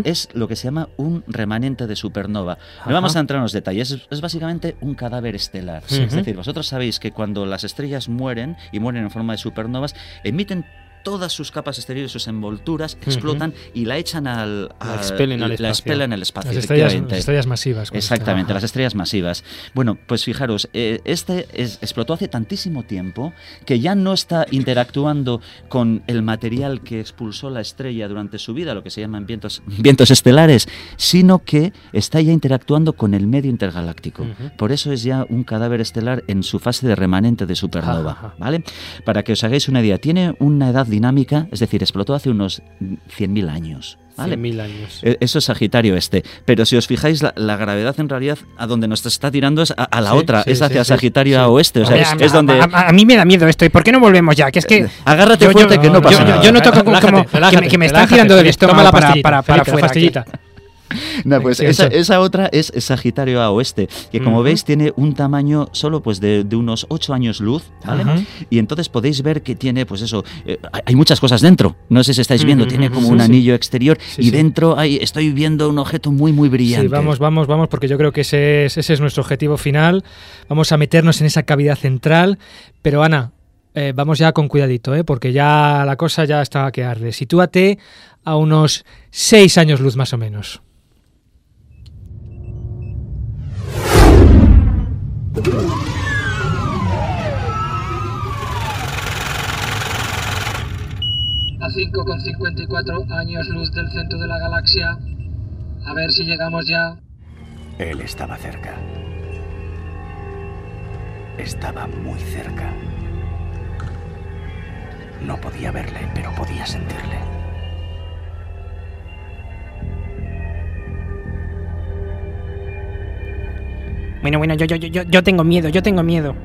es lo que se llama un remanente de supernova. Ajá. No vamos a entrar en los detalles, es, es básicamente un cadáver estelar. Es decir, vosotros sabéis que cuando las estrellas mueren y mueren en forma de supernovas, emiten todas sus capas exteriores, sus envolturas, explotan y la echan al, La al- expelen al la espacio. expelen al espacio. Las estrellas, las estrellas masivas. Exactamente, esto. las estrellas masivas. Bueno, pues fijaros, eh, este es- explotó hace tantísimo tiempo que ya no está interactuando con el material que expulsó la estrella durante su vida, lo que se llaman vientos, vientos estelares, sino que está ya interactuando con el medio intergaláctico. Ujú. Por eso es ya un cadáver estelar en su fase de remanente de supernova, Ajá. ¿vale? Para que os hagáis una idea, tiene una edad dinámica, es decir, explotó hace unos 100.000 años. ¿vale? 100.000 años. E- Eso es Sagitario este. Pero si os fijáis, la, la gravedad en realidad a donde nos está tirando es a, a la Sí, otra, sí, es hacia sí, Sagitario a oeste. O sea, Hombre, es, a, es donde. a- a- a mí me da miedo esto. ¿Y por qué no volvemos ya? Que es que. Agárrate yo- fuerte yo- que no pasa yo- nada. Yo no toco como, Relájate, que, me, que me están relájate, tirando del estómago para, pastillita, para, para Felipe, No, pues esa, otra es Sagitario a oeste, que como veis tiene un tamaño solo pues de, de unos 8 años luz, ¿vale? Y entonces podéis ver que tiene, pues eso, eh, hay- muchas cosas dentro. No sé si estáis viendo, tiene como sí, un sí. anillo exterior Sí, y dentro hay, estoy viendo un objeto muy, muy brillante. Sí, vamos, vamos, vamos, porque yo creo que ese es, ese es nuestro objetivo final. Vamos a meternos en esa cavidad central. Pero Ana, eh, vamos ya con cuidadito, ¿eh? porque ya la cosa ya está que arde. Sitúate a unos 6 años luz más o menos. A 5,54 años luz del centro de la galaxia. A ver si llegamos ya. Él estaba cerca. Estaba muy cerca. No podía verle, pero podía sentirle. Bueno, bueno, yo, yo, yo, yo- tengo miedo, yo tengo miedo.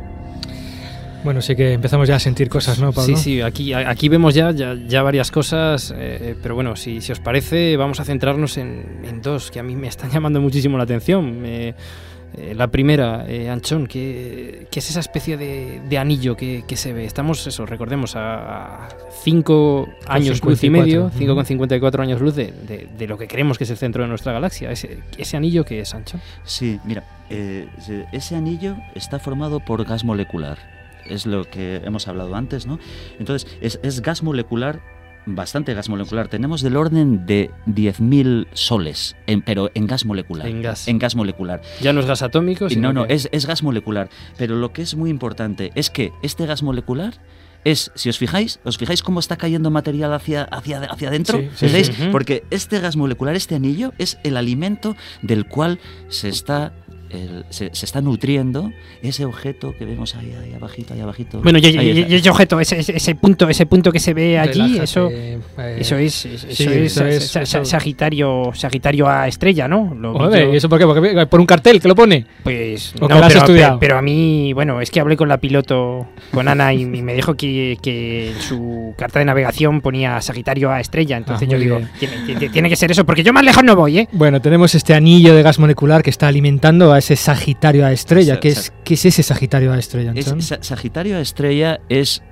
Bueno, sí que empezamos ya a sentir cosas, ¿no, Pablo? Sí, sí, aquí, aquí vemos ya, ya, ya varias cosas, eh, pero bueno, si, si os parece, vamos a centrarnos en, en dos que a mí me están llamando muchísimo la atención. Eh, eh, la primera, eh, Anchón, ¿qué, qué es esa especie de, de anillo que, que se ve? Estamos, eso, recordemos, a 5 años luz y 54, medio, ujú. 5,54 años luz de, de- de lo que creemos que es el centro de nuestra galaxia. Ese, ese anillo que es, Anchón. Sí, mira, eh, se- ese anillo está formado por gas molecular. Es lo que hemos hablado antes, ¿no? Entonces, es, es gas molecular bastante gas molecular. Tenemos del orden de 10.000 soles, en- pero en gas molecular. En gas. En gas molecular. Ya no es gas atómico, sino no, no, que- es, es gas molecular. Pero lo que es muy importante es que este gas molecular es, si os fijáis, os fijáis cómo está cayendo material hacia, hacia, hacia adentro, Sí, sí, sí. Porque este gas molecular, este anillo, es el alimento del cual se está, el- se, se está nutriendo ese objeto que vemos ahí, ahí abajito, ahí abajito. Bueno, y, Ahí y- ese objeto, ese, ese- punto, ese punto que se ve allí, Relájate, eso, eh, eso es, eso sí, es, eso es- sa- sa- eso- Sagitario, Sagitario a estrella, ¿no? Lo Joder, yo. ¿y eso por qué? Porque por un cartel que lo pone. Pues ¿O no, que lo has pero, estudiado? pe- pero a mí, bueno, es que hablé con la piloto, con Ana, y, y me dijo que, que en su carta de navegación ponía Sagitario a estrella. Entonces Ah, yo digo, tiene, tiene- tiene que ser eso, porque yo más lejos no voy, ¿eh? Bueno, tenemos este anillo de gas molecular que está alimentando a ese Sagitario a estrella. Sa- ¿Qué es, ¿Qué es ese Sagitario a estrella, Es-? Sa- Sagitario A estrella es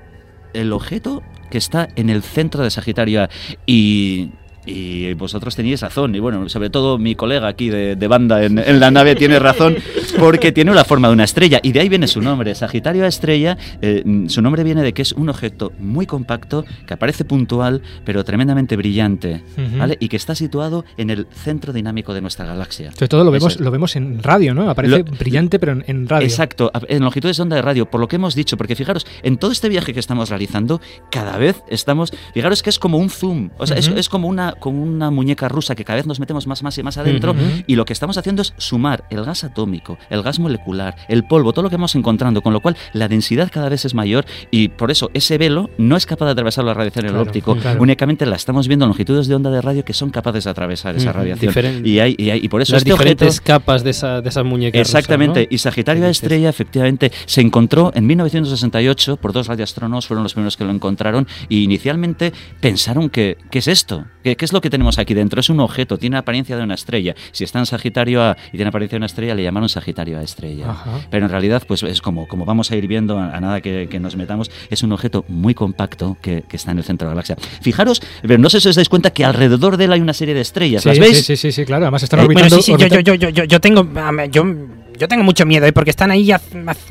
el objeto que está en el centro de Sagitario A. Y, y vosotros teníais razón. Y bueno, sobre todo mi colega aquí de, de banda en, en la nave tiene razón, porque tiene la forma de una estrella. Y de ahí viene su nombre. Sagitario A estrella, eh, su nombre viene de que es un objeto muy compacto, que aparece puntual, pero tremendamente brillante. ¿vale? Y que está situado en el centro dinámico de nuestra galaxia. Sobre todo lo vemos, lo vemos en radio, ¿no? Aparece Lo- brillante, pero en, en radio. Exacto, en longitudes de onda de radio, por lo que hemos dicho, porque fijaros, en todo este viaje que estamos realizando, cada vez estamos, fijaros que es como un zoom, o sea, es- Ujú. es, como una, como una muñeca rusa que cada vez nos metemos más, más y más adentro, y lo que estamos haciendo es sumar el gas atómico, el gas molecular, el polvo, todo lo que vamos encontrando, con lo cual la densidad cada vez es mayor, y por eso ese velo no es capaz de atravesar la radiación en el Claro, óptico, claro. únicamente la estamos viendo en longitudes de onda de radio que son capaces de atravesar esa radiación. diferen- Y, hay, y, hay- y por eso las este objeto- diferentes capas de, esa, de esas muñecas. rusas, Exactamente, ¿no? y Sagitario estrella efectivamente se encontró en 1968 por dos radioastrónomos, fueron los primeros que lo encontraron y inicialmente pensaron que ¿qué es esto? ¿Qué, qué es lo que tenemos aquí dentro? Es un objeto, tiene apariencia de una estrella. Si está en Sagitario A y tiene apariencia de una estrella, le llamaron Sagitario A estrella. Ajá. Pero en realidad, pues es como, como vamos a ir viendo a, a nada que, que nos metamos, es un objeto muy compacto que, que está en el centro de la galaxia. Fijaros, pero no sé si os dais cuenta que alrededor de él hay una serie de estrellas. Sí, ¿Las veis? sí, sí, sí, sí, claro. Además están Eh, Bueno, orbitando. sí, sí, yo, orbita- yo, yo, yo, yo tengo, yo, yo tengo mucho miedo, ¿eh? porque están ahí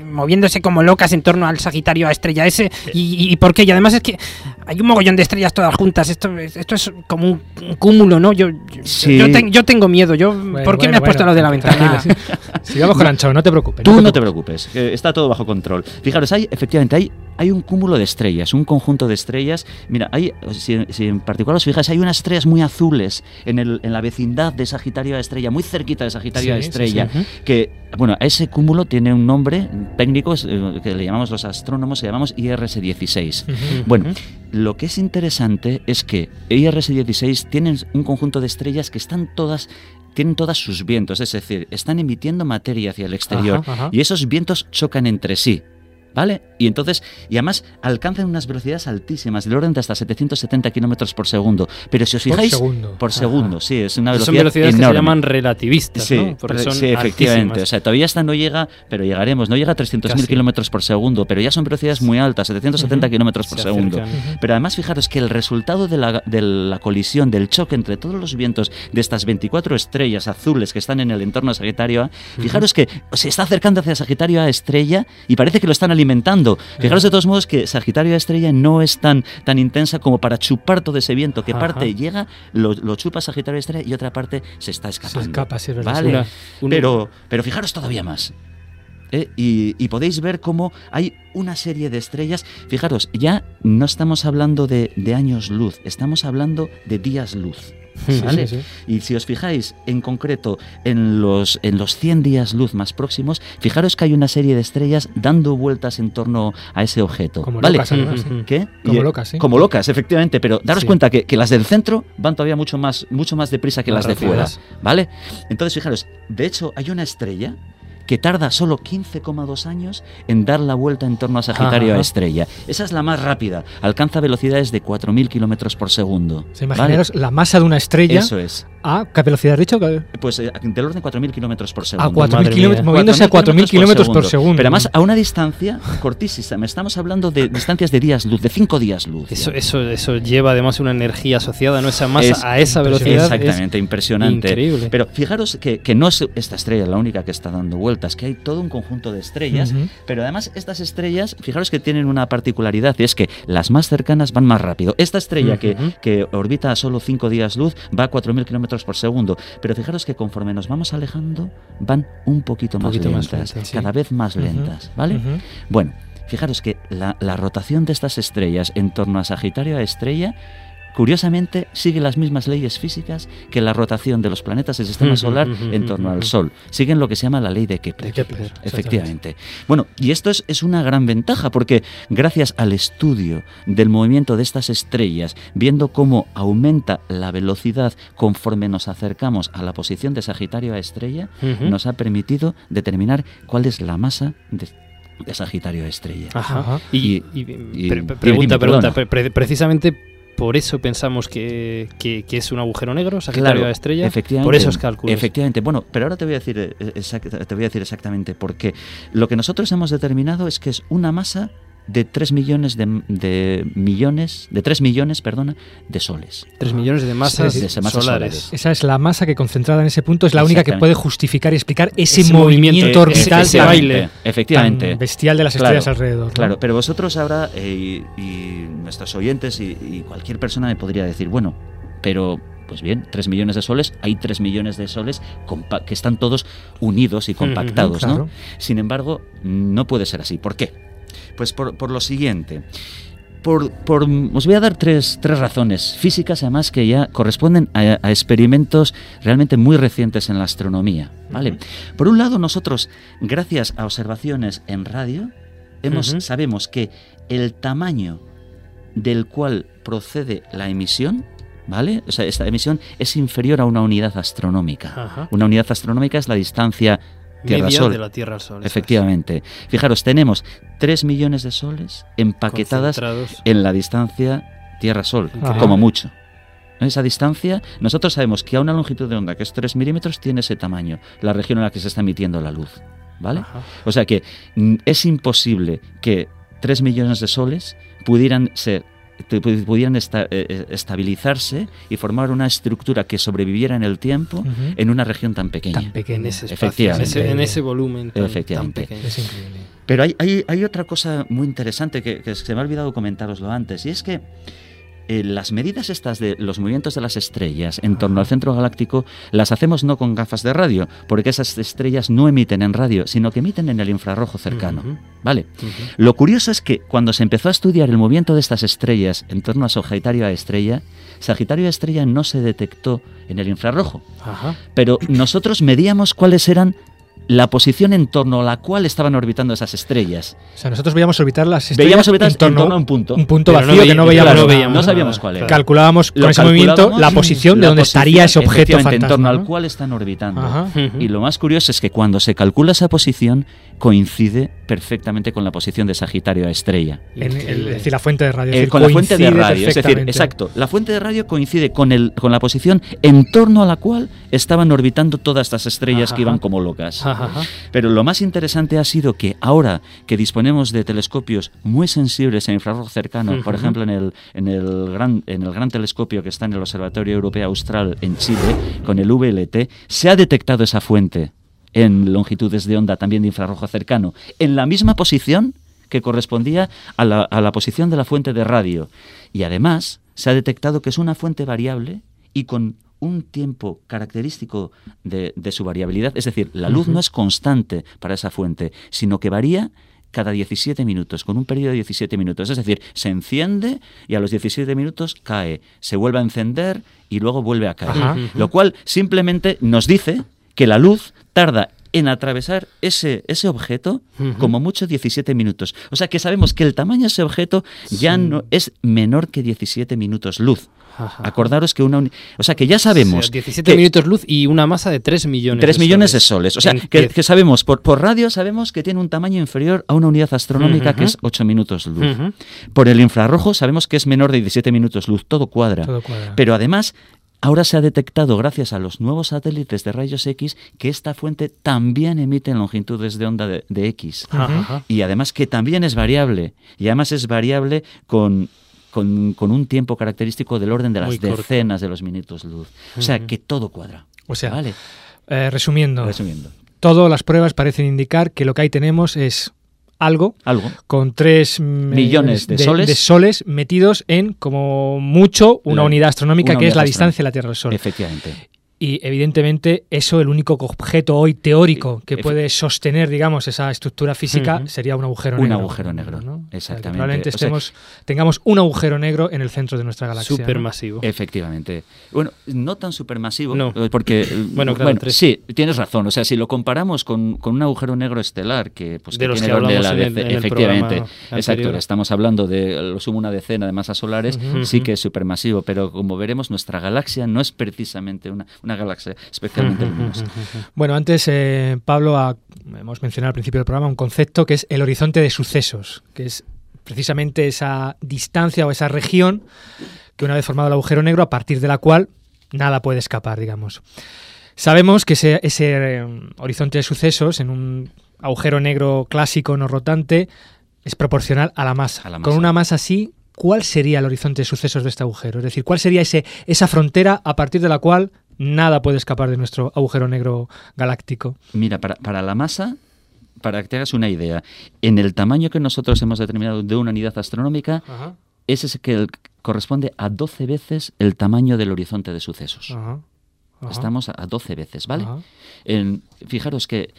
moviéndose como locas en torno al Sagitario a estrella ese. Y, y, y por qué? Y además es que hay un mogollón de estrellas todas juntas. Esto, es- esto es como un, un cúmulo, ¿no? Yo, yo, Sí. yo, ten- yo tengo miedo. Yo, Bueno, ¿Por qué bueno, me has puesto bueno, lo de la ventana? Sigamos con Ancho, no te preocupes. Tú no te preocupes, que está todo bajo control. Fijaros, hay efectivamente hay, hay un cúmulo de estrellas, un conjunto de estrellas. Mira, hay, si, si en particular os fijáis, hay unas estrellas muy azules en, el, en la vecindad de Sagitario a Estrella, muy cerquita de Sagitario a Sí, sí, Estrella, sí. que, bueno, a ese cúmulo tiene un nombre técnico eh, que le llamamos los astrónomos, le llamamos IRS-16. Ujú. Bueno, lo que es interesante es que IRS-16 tienen un conjunto de estrellas que están todas tienen todas sus vientos, es decir, están emitiendo materia hacia el exterior Ajá, ajá. y esos vientos chocan entre sí. ¿Vale? Y entonces, y además alcanzan unas velocidades altísimas, del orden de hasta 770 kilómetros por segundo. Pero si os Por fijáis. segundo. Por Ajá. segundo, sí, es una velocidad. Son velocidades que se llaman relativistas, Sí, ¿no? Porque son sí, efectivamente. altísimas. O sea, todavía esta no llega, pero llegaremos. No llega a 300.000 Casi. kilómetros por segundo, pero ya son velocidades muy altas, 770 Ujú. kilómetros por Se segundo. Pero además, fijaros que el resultado de la, de la colisión, del choque entre todos los vientos de estas 24 estrellas azules que están en el entorno de Sagitario A, fijaros que se está acercando hacia Sagitario A estrella y parece que lo están alimentando. Fijaros de todos modos que Sagitario A estrella no es tan, tan intensa como para chupar todo ese viento, que Ajá. parte llega, lo, lo chupa Sagitario A estrella y otra parte se está escapando. escapa, sí, verdad, ¿Vale? sí. Una- una- Pero, pero fijaros todavía más. ¿eh? Y, y podéis ver cómo hay una serie de estrellas. Fijaros, ya no estamos hablando de, de años luz, estamos hablando de días luz. Sí, ¿vale? sí, sí. Y si os fijáis en concreto en los, en los 100 días luz más próximos, fijaros que hay una serie de estrellas dando vueltas en torno a ese objeto. Como ¿vale? locas, además. ¿Qué? Como Y, eh, locas. Como locas, efectivamente, pero daros Sí. cuenta que, que las del centro van todavía mucho más, mucho más deprisa que Más las de fuera. ¿Vale? Entonces, fijaros, de hecho, hay una estrella que tarda solo 15,2 años en dar la vuelta en torno a Sagitario Ajá. a estrella. Esa es la más rápida, alcanza velocidades de 4.000 kilómetros por segundo. O sea, ¿vale? imaginaros la masa de una estrella Eso es. ¿A qué velocidad has dicho? Pues eh, del orden de 4.000 kilómetros por segundo. A 4.000 Madre kilómetros, moviéndose a 4.000 kilómetros por segundo. Pero además a una distancia cortísima. Estamos hablando de distancias de días luz, de 5 días luz. Eso, eso, eso lleva además una energía asociada, ¿no? Esa masa Es a esa velocidad. es Exactamente, impresionante. Increíble. Pero fijaros que, que no es esta estrella la única que está dando vueltas, que hay todo un conjunto de estrellas, pero además estas estrellas, fijaros que tienen una particularidad, y es que las más cercanas van más rápido. Esta estrella que, que orbita a solo 5 días luz va a 4.000 kilómetros por segundo, pero fijaros que conforme nos vamos alejando, van un poquito más poquito más lentas, sí. cada vez más lentas. Bueno, fijaros que la, la rotación de estas estrellas en torno a Sagitario a estrella, curiosamente, sigue las mismas leyes físicas que la rotación de los planetas del sistema solar en torno al. Sol. Siguen lo que se llama la ley de Kepler. De Kepler, Efectivamente. Bueno, y esto es, es una gran ventaja porque gracias al estudio del movimiento de estas estrellas, viendo cómo aumenta la velocidad conforme nos acercamos a la posición de Sagitario a estrella, nos ha permitido determinar cuál es la masa de, de Sagitario a estrella. Ajá. Y, Y- y- y- pre- dime, pregunta, pregunta. pre- precisamente por eso pensamos que, que- que es un agujero negro, Sagitario Claro, a estrella. Efectivamente. Por esos cálculos. Efectivamente. Bueno, pero ahora te voy a decir, eh, exact- te voy a decir exactamente por qué. Lo que nosotros hemos determinado es que es una masa de 3 millones de, de millones, de 3 millones, perdona, de soles. 3 millones de masas, de masas solares. solares. Esa es la masa que concentrada en ese punto es la única que puede justificar y explicar ese, Ese movimiento, movimiento, orbital ese tan- baile. Efectivamente. tan bestial de las Claro, estrellas alrededor. ¿no? Claro, pero vosotros ahora eh, y, y nuestros oyentes y, y cualquier persona me podría decir, bueno, pero pues bien, 3 millones de soles, hay 3 millones de soles que están todos unidos y compactados, claro. ¿no? Sin embargo, no puede ser así. ¿Por qué? Pues por, por lo siguiente. Por, por- os voy a dar tres, tres razones físicas, además, que ya corresponden a, a experimentos realmente muy recientes en la astronomía. ¿vale? Por un lado, nosotros, gracias a observaciones en radio, hemos, sabemos que el tamaño del cual procede la emisión, ¿vale? O sea, esta emisión es inferior a una unidad astronómica. Una unidad astronómica es la distancia Media Tierra-Sol. de la Tierra al Sol. es. Efectivamente. Fijaros, tenemos 3 millones de soles empaquetadas en la distancia Tierra-Sol, Ajá. como mucho. Esa distancia, nosotros sabemos que a una longitud de onda que es 3 milímetros tiene ese tamaño, la región en la que se está emitiendo la luz. ¿Vale? Ajá. O sea que mm, es imposible que 3 millones de soles pudieran ser pudieran esta- eh, eh, estabilizarse y formar una estructura que sobreviviera en el tiempo Ujú. en una región tan pequeña. Tan pequeña. En ese espacio, en Efectivamente. ese, en ese volumen tan, tan Efectivamente. pequeño. Es increíble. Pero hay, hay, hay otra cosa muy interesante que, que se me ha olvidado comentároslo antes, y es que eh, las medidas estas de los movimientos de las estrellas en torno al centro galáctico las hacemos no con gafas de radio, porque esas estrellas no emiten en radio, sino que emiten en el infrarrojo cercano. ¿Vale? Lo curioso es que cuando se empezó a estudiar el movimiento de estas estrellas en torno a Sagitario a estrella, Sagitario a estrella no se detectó en el infrarrojo, Ajá. pero nosotros medíamos cuáles eran la posición en torno a la cual estaban orbitando esas estrellas. O sea, nosotros veíamos orbitar las estrellas Veíamos orbitar en torno, a un punto. un punto no vacío que no veíamos. no nada. veíamos No sabíamos cuál era. Calculábamos Lo con ese movimiento la posición de donde posición, estaría ese objeto fantasma. en torno ¿no? al cual están orbitando. Ajá. Y lo más curioso es que cuando se calcula esa posición coincide perfectamente con la posición de Sagitario a estrella. En el- es decir, la fuente de radio. es Eh, decir, con la fuente de radio, es decir, exacto, la fuente de radio coincide con, el, con la posición en torno a la cual estaban orbitando todas estas estrellas Ajá. que iban como locas. Ajá, ajá. Pero lo más interesante ha sido que ahora que disponemos de telescopios muy sensibles en infrarrojo cercano, por ejemplo en el, en, el gran, en el gran telescopio que está en el Observatorio Europeo Austral en Chile, con el VLT, se ha detectado esa fuente en longitudes de onda también de infrarrojo cercano, en la misma posición que correspondía a la, a la posición de la fuente de radio. Y además se ha detectado que es una fuente variable y con un tiempo característico de, de su variabilidad. Es decir, la luz no es constante para esa fuente, sino que varía cada 17 minutos, con un periodo de 17 minutos. Es decir, se enciende y a los 17 minutos cae, se vuelve a encender y luego vuelve a caer. Ajá. Lo cual simplemente nos dice que la luz tarda en atravesar ese, ese objeto como mucho 17 minutos. O sea que sabemos que el tamaño de ese objeto ya no es menor que 17 minutos luz. Ajá. Acordaros que una... O sea que ya sabemos... O sea, 17 que- minutos luz y una masa de 3 millones 3 de millones de soles. soles. O sea, que, que sabemos, por, por radio sabemos que tiene un tamaño inferior a una unidad astronómica que es 8 minutos luz. Por el infrarrojo sabemos que es menor de 17 minutos luz. Todo cuadra. Todo cuadra. Pero además, Ahora se ha detectado, gracias a los nuevos satélites de rayos X, que esta fuente también emite en longitudes de onda de, de X. Ajá. Y además que también es variable. Y además es variable con, con, con un tiempo característico del orden de las Muy corto. decenas de los minutos luz. O sea, que todo cuadra. O sea, ¿Vale? eh, resumiendo, Resumiendo. todas las pruebas parecen indicar que lo que ahí tenemos es algo, Algo. con 3 Millones de soles. soles metidos en, como mucho, una La- unidad astronómica una que es la astronómica. distancia de la Tierra al Sol. Efectivamente. Y evidentemente eso, el único objeto hoy teórico que Efe- puede sostener, digamos, esa estructura física sería un agujero Un negro. agujero negro, ¿no? O sea, que exactamente. probablemente O sea, estemos, tengamos un agujero negro en el centro de nuestra galaxia. ¿no? Supermasivo. Efectivamente. Bueno, no tan supermasivo, No. eh, porque... eh, Bueno, claro, tres. sí, tienes razón. O sea, si lo comparamos con, con un agujero negro estelar, que, pues, De que los tiene que el orden de hablamos la en el- en el efectivamente. programa Exacto, anterior. estamos hablando de lo sumo una decena de masas solares, sí que es supermasivo, pero como veremos, nuestra galaxia no es precisamente una, una galaxia especialmente luminosa. Bueno, antes, eh, Pablo, ha- hemos mencionado al principio del programa un concepto que es el horizonte de sucesos, que es precisamente esa distancia o esa región que una vez formado el agujero negro, a partir de la cual nada puede escapar, digamos. Sabemos que ese, ese, eh, horizonte de sucesos en un agujero negro clásico no rotante es proporcional a la masa. A la Con masa. una masa así, ¿cuál sería el horizonte de sucesos de este agujero? Es decir, ¿cuál sería ese, esa frontera a partir de la cual nada puede escapar de nuestro agujero negro galáctico? Mira, para, para la masa, para que te hagas una idea, en el tamaño que nosotros hemos determinado de una unidad astronómica, Ajá. ese es que el- corresponde a 12 veces el tamaño del horizonte de sucesos. Ajá. Ajá. Estamos a a 12 veces, ¿vale? En- fijaros que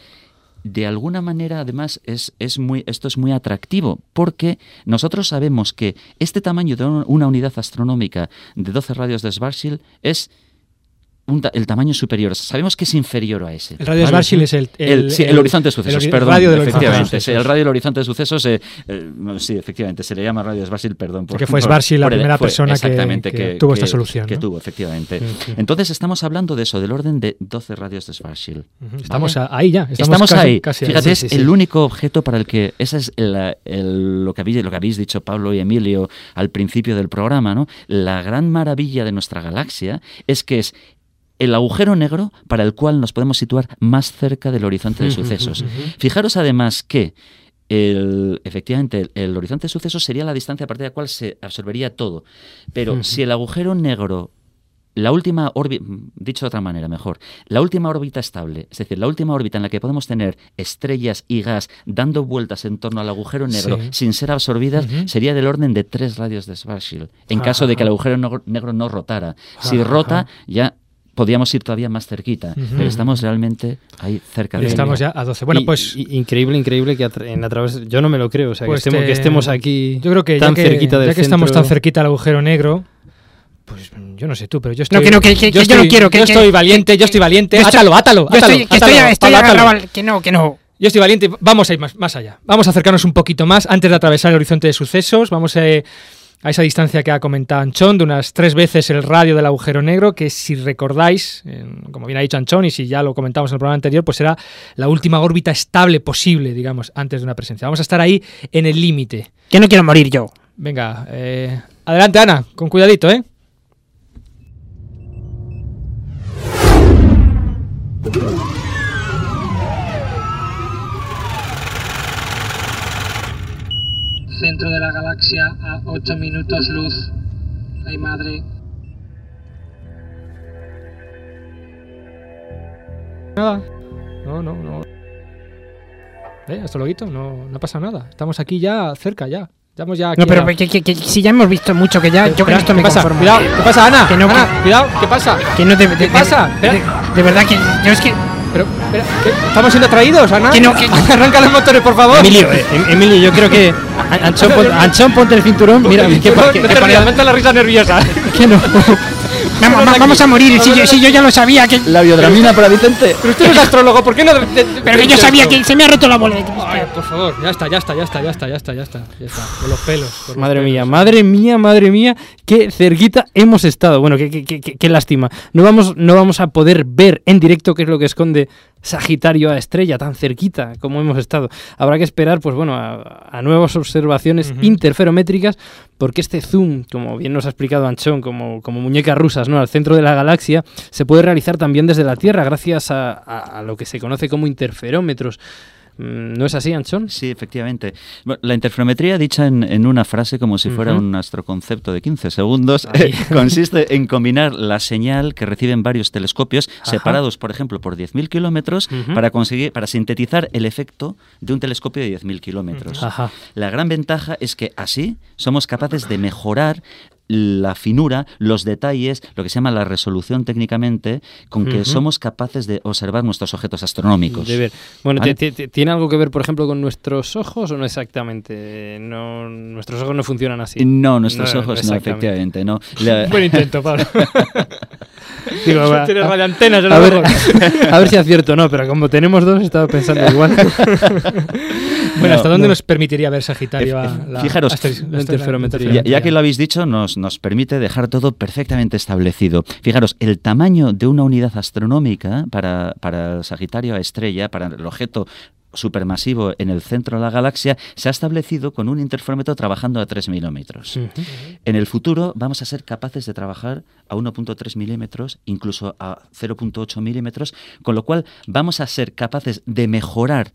de alguna manera, además, es, es muy, esto es muy atractivo, porque nosotros sabemos que este tamaño de un- una unidad astronómica de 12 radios de Schwarzschild es ta- el tamaño superior. Sabemos que es inferior a ese. El radio de Schwarzschild es el- el- sí, el, horizonte de sucesos, perdón. radio de efectivamente, el radio del horizonte de sucesos, eh, eh, sí, efectivamente, se le llama radio de Schwarzschild, perdón. Porque fue Schwarzschild la primera persona que- tuvo esta solución, Que ¿no? tuvo, efectivamente. Entonces estamos hablando de eso, del orden de 12 radios de Schwarzschild. Estamos ¿vale? ahí ya, estamos Estamos, casi- ahí. casi. Fíjate, es el único objeto para el que. Ese es lo, que habéis, lo que habéis dicho Pablo y Emilio al principio del programa, ¿no? La gran maravilla de nuestra galaxia es que es el agujero negro para el cual nos podemos situar más cerca del horizonte de sucesos. Fijaros además que el, efectivamente el, el horizonte de sucesos sería la distancia a partir de la cual se absorbería todo. Pero si el agujero negro la última órbita, dicho de otra manera mejor, la última órbita estable, es decir, la última órbita en la que podemos tener estrellas y gas dando vueltas en torno al agujero negro Sí. sin ser absorbidas, sería del orden de tres radios de Schwarzschild, en caso de que el agujero negro, negro no rotara. Si rota, ya podríamos ir todavía más cerquita, Ujú. pero estamos realmente ahí cerca de Estamos ya a 12. Bueno, Y- pues y- increíble, increíble que atra- en a través. Yo no me lo creo, o sea, Pues que, estemos, te- que estemos aquí yo creo que tan ya que, cerquita del ya que estamos centro. tan cerquita al agujero negro, pues yo no sé tú, pero yo estoy No, que no, que- que- que yo no quiero, que- yo que- estoy valiente, yo estoy valiente, Yo estoy- átalo, átalo, Yo átalo, estoy, átalo, estoy, estoy átalo. al- que no, que no. Yo estoy valiente, vamos a ir más, más allá. Vamos a acercarnos un poquito más antes de atravesar el horizonte de sucesos. Vamos a, a esa distancia que ha comentado Anchón, de unas tres veces el radio del agujero negro, que si recordáis, como bien ha dicho Anchón, y si ya lo comentamos en el programa anterior, pues será la última órbita estable posible, digamos, antes de una presencia. Vamos a estar ahí en el límite. Que no quiero morir yo. Venga, eh, adelante Ana, con cuidadito, ¿eh? Centro de la galaxia a 8 minutos luz. Ay madre. Nada. No, no, no. ¿Eh? Hasta luego, no, no pasa nada. Estamos aquí ya cerca, ya. Estamos ya aquí No, pero a- que, que- que si ya hemos visto mucho que ya, yo con esto ¿qué me pasa? conformo. Cuidado, ¿qué pasa, Ana? Que no, Ana, que- cuidado, ¿qué pasa? Que no te, de- ¿Qué de- pasa? De, Espera. de verdad que yo es que Pero, ¿qué? ¿estamos siendo atraídos, Ana? Que no, que- Arranca los motores, por favor. Emilio, eh, Em- Emilio, yo creo que. An- Anchón, pon- Anchón, ponte el cinturón. Mira, Que no te rías, la risa nerviosa. que no. Vamos, va- vamos a morir. Si yo, si yo ya lo sabía que. La biodramina para Vicente. Pero usted no es astrólogo, ¿por qué no? de- de- Pero que yo sabía que se me ha roto la bola. Ay, por favor, ya está, ya está, ya está, ya está, ya está, ya está, ya está. Por los pelos. por los Madre pelos. mía, madre mía, madre mía, qué cerquita hemos estado. Bueno, qué, qué- qué- qué- qué lástima. No vamos, no vamos a poder ver en directo qué es lo que esconde Sagitario a estrella tan cerquita como hemos estado. Habrá que esperar, pues bueno, a, a nuevas observaciones interferométricas, porque este zoom, como bien nos ha explicado Anchón, como, como muñecas rusas, ¿no? Al centro de la galaxia, se puede realizar también desde la Tierra, gracias a, a- a lo que se conoce como interferómetros. Mm, ¿No es así, Anchón? Sí, efectivamente. La interferometría, dicha en, en una frase como si fuera un astroconcepto de 15 segundos, consiste en combinar la señal que reciben varios telescopios Ajá. separados, por ejemplo, por 10.000 kilómetros para conseguir, para sintetizar el efecto de un telescopio de 10.000 kilómetros. La gran ventaja es que así somos capaces de mejorar la finura, los detalles, lo que se llama la resolución técnicamente, con que somos capaces de observar nuestros objetos astronómicos. De ver. Bueno, ¿Vale? ¿ti- ti- ¿tiene algo que ver, por ejemplo, con nuestros ojos o no exactamente? No, nuestros ojos no funcionan así. No, nuestros No, ojos no, efectivamente, no. La- Buen intento, Pablo. Digo, va, Tienes a- a ver, a ver si acierto, no, pero como tenemos dos, estaba pensando igual. Bueno, ¿hasta dónde no. nos permitiría ver Sagitario a la, Fijaros, la ya que lo habéis dicho, nos, nos permite dejar todo perfectamente establecido. Fijaros, el tamaño de una unidad astronómica para, para el Sagitario a estrella, para el objeto supermasivo en el centro de la galaxia, se ha establecido con un interferómetro trabajando a 3 milímetros. En el futuro vamos a ser capaces de trabajar a 1.3 milímetros, incluso a 0.8 milímetros, con lo cual vamos a ser capaces de mejorar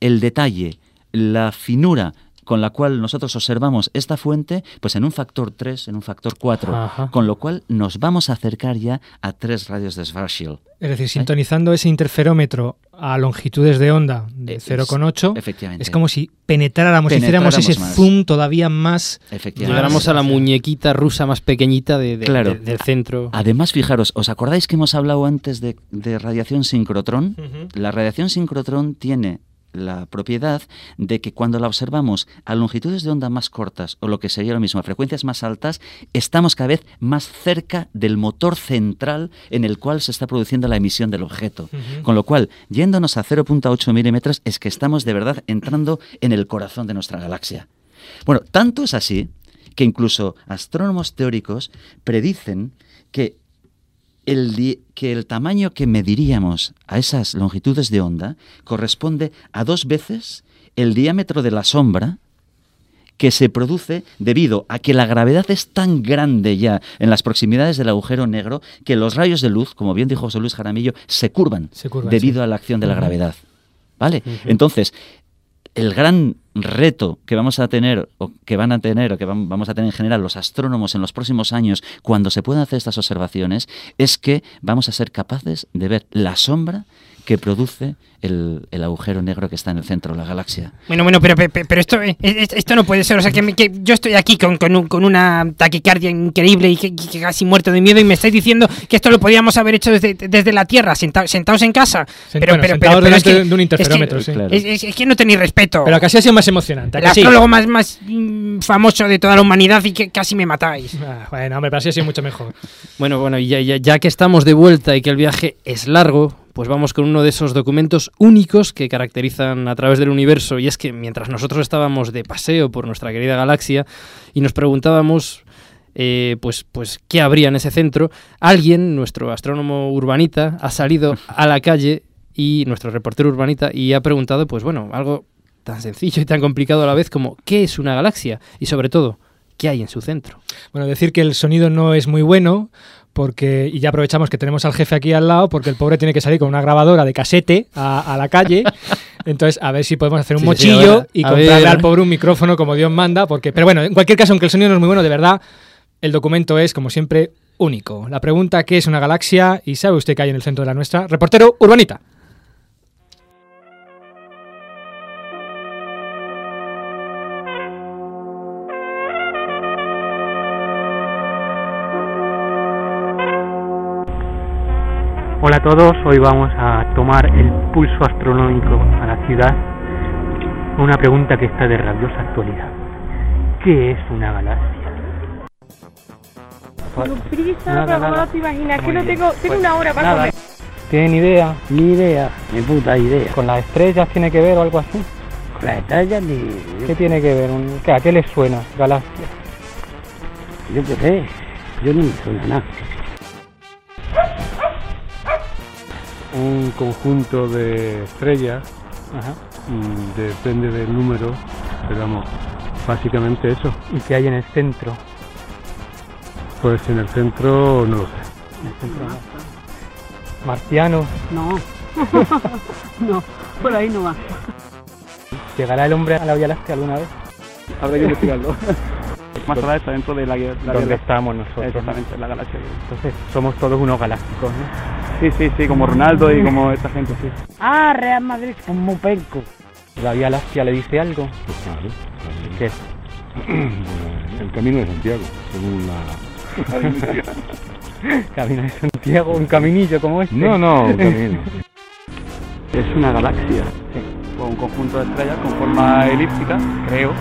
el detalle, la finura con la cual nosotros observamos esta fuente, pues en un factor 3, en un factor 4, Ajá. con lo cual nos vamos a acercar ya a 3 radios de Schwarzschild. Es decir, sintonizando ese interferómetro a longitudes de onda de Eh, es- 0,8, efectivamente. es como si penetráramos, hiciéramos ese Penetráramos más. zoom todavía más. Efectivamente. Llegáramos a la muñequita rusa más pequeñita de, de- Claro. de- del centro. Además, fijaros, ¿os acordáis que hemos hablado antes de, de radiación sincrotrón? La radiación sincrotrón tiene la propiedad de que cuando la observamos a longitudes de onda más cortas o lo que sería lo mismo, a frecuencias más altas, estamos cada vez más cerca del motor central en el cual se está produciendo la emisión del objeto. Con lo cual, yéndonos a 0.8 milímetros, es que estamos de verdad entrando en el corazón de nuestra galaxia. Bueno, tanto es así que incluso astrónomos teóricos predicen que el, que el tamaño que mediríamos a esas longitudes de onda corresponde a dos veces el diámetro de la sombra que se produce debido a que la gravedad es tan grande ya en las proximidades del agujero negro que los rayos de luz, como bien dijo José Luis Jaramillo, se curvan, Se curvan, debido sí. a la acción de la gravedad. ¿Vale? Entonces, el gran reto que vamos a tener, o que van a tener, o que vam- vamos a tener en general los astrónomos en los próximos años, cuando se puedan hacer estas observaciones, es que vamos a ser capaces de ver la sombra que produce el, el agujero negro que está en el centro de la galaxia. Bueno, bueno, pero, pero, pero esto, eh, eh, esto no puede ser. O sea, que, me- que yo estoy aquí con, con, un- con una taquicardia increíble y que, que casi muerto de miedo y me estáis diciendo que esto lo podíamos haber hecho desde, desde la Tierra, senta- sentados en casa. Pero, bueno, pero, pero, pero es que, de un interferómetro, es que, sí. Claro. es, es- es que no tenéis respeto. Pero casi ha sido más emocionante. ¿a el sí? astrólogo más, más mm, famoso de toda la humanidad y que casi me matáis. Ah, bueno, hombre, pero así mucho mejor. Bueno, bueno, y ya, ya, ya que estamos de vuelta y que el viaje es largo, pues vamos con uno de esos documentos únicos que caracterizan a través del universo. Y es que mientras nosotros estábamos de paseo por nuestra querida galaxia y nos preguntábamos, eh, pues, pues, ¿qué habría en ese centro? Alguien, nuestro astrónomo urbanita, ha salido a la calle y nuestro reportero urbanita y ha preguntado, pues bueno, algo tan sencillo y tan complicado a la vez como ¿qué es una galaxia? Y sobre todo, ¿qué hay en su centro? Bueno, decir que el sonido no es muy bueno, porque y ya aprovechamos que tenemos al jefe aquí al lado, porque el pobre tiene que salir con una grabadora de casete a, a la calle. Entonces, a ver si podemos hacer un Sí, mochillo y comprarle ver. al pobre un micrófono como Dios manda, porque. Pero bueno, en cualquier caso, aunque el sonido no es muy bueno, de verdad, el documento es, como siempre, único. La pregunta ¿qué es una galaxia? ¿Y sabe usted qué hay en el centro de la nuestra? Reportero Urbanita. Hola a todos, hoy vamos a tomar el pulso astronómico a la ciudad una pregunta que está de rabiosa actualidad. ¿Qué es una galaxia? Prisa, Nada, nada. no te imaginas, que no tengo, tengo Pues, una hora para nada. comer. ¿Tienen idea? Ni idea, ni puta idea. ¿Con las estrellas tiene que ver o algo así? Con las estrellas ni... ¿Qué tiene que ver? ¿qué- ¿A qué les suena galaxia? Yo qué sé, yo no me suena nada. Conjunto de estrellas, Ajá. mm, depende del número, pero vamos, básicamente eso. ¿Y qué hay en el centro? Pues en el centro no lo sé. En el centro no. Marciano. No. no, por ahí no va. ¿Llegará el hombre a la Vía Láctea alguna vez? Habrá que investigarlo. Más allá está dentro de la, la ¿Dónde estamos nosotros? Exactamente, en la galaxia. Entonces, somos todos unos galácticos, ¿no? Sí, sí, sí, como Ronaldo y como esta gente, sí. Ah, Real Madrid, como penco. ¿La Vía Láctea le dice algo? Pues claro. ¿Qué? El camino de Santiago, según la. Camino de Santiago, un caminillo como este. No, no, un camino. Es una galaxia, con un conjunto de estrellas con forma elíptica, creo.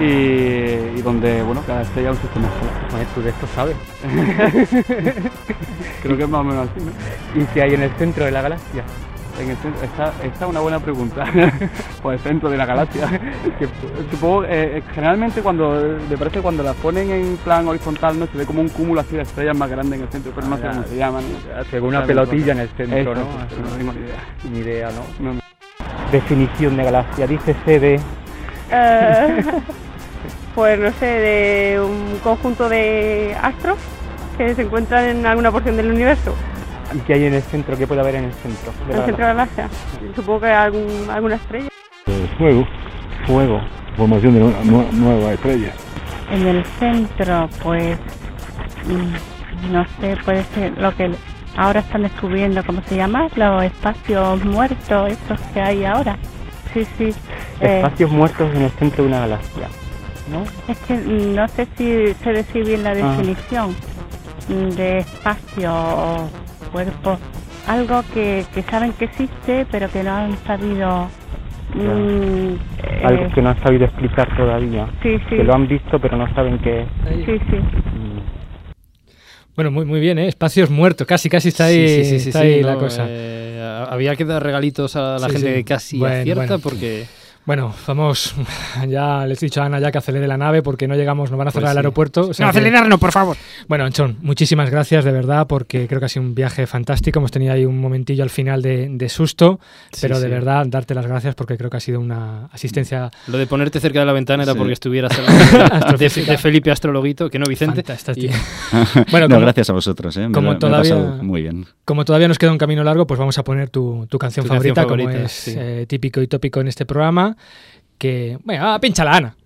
Y, y donde, bueno, cada estrella es un sistema solar. Bueno, tú de esto sabes. Creo que es más o menos así, ¿no? ¿Y qué hay en el centro de la galaxia? En el centro, esta, esta es una buena pregunta. pues el centro de la galaxia. que, supongo, eh, generalmente cuando, me parece que cuando las ponen en plan horizontal, no se ve como un cúmulo así de estrellas más grandes en el centro, pero no sé Ah, cómo se llaman. Según una pelotilla en el centro, Eso, ¿no? pero no tengo ni idea. Ni idea, ¿no? No, no. Definición de galaxia. Dice CD. Eh, pues no sé, de un conjunto de astros que se encuentran en alguna porción del universo. ¿Y qué hay en el centro? ¿Qué puede haber en el centro? En el centro de la galaxia. Supongo que hay algún, alguna estrella. Eh, fuego. Fuego. Formación de nue- nue- nueva estrella. En el centro, pues, mm, no sé, puede ser lo que ahora están descubriendo, ¿cómo se llama? Los espacios muertos, estos que hay ahora. Sí, sí. eh, Espacios muertos en el centro de una galaxia. ¿No? es que mm, no sé si se decide bien la Ah. definición mm, de espacio o cuerpo. Algo que, que saben que existe, pero que no han sabido. mm, eh, Algo que no han sabido explicar todavía. Sí, sí. Que lo han visto, pero no saben qué es. Sí, sí. Bueno, muy, muy bien, ¿eh? Espacios muertos. Casi, casi está ahí, Sí, sí, sí, sí, está sí, ahí no, la cosa. eh, había que dar regalitos a la Sí, gente sí. que casi Bueno, acierta bueno. porque... Bueno, vamos, ya les he dicho a Ana ya que acelere la nave porque no llegamos, nos van a cerrar Pues el sí. aeropuerto. o sea No, que- acelerarnos, por favor. Bueno, Anchón, muchísimas gracias de verdad porque creo que ha sido un viaje fantástico. Hemos tenido ahí un momentillo al final de, de susto, Sí, pero de verdad darte las gracias porque creo que ha sido una asistencia. Lo de ponerte cerca de la ventana era Sí. porque estuvieras lado de, de, Felipe Astrologuito, que no Vicente. Y- Bueno, no, como- gracias a vosotros, ¿eh? Me como lo- todavía- pasado muy bien. Como todavía nos queda un camino largo, pues vamos a poner tu, tu canción Tu canción favorita, como favorita, es sí. eh, típico y tópico en este programa. Que, bueno, ah, pínchala, Ana.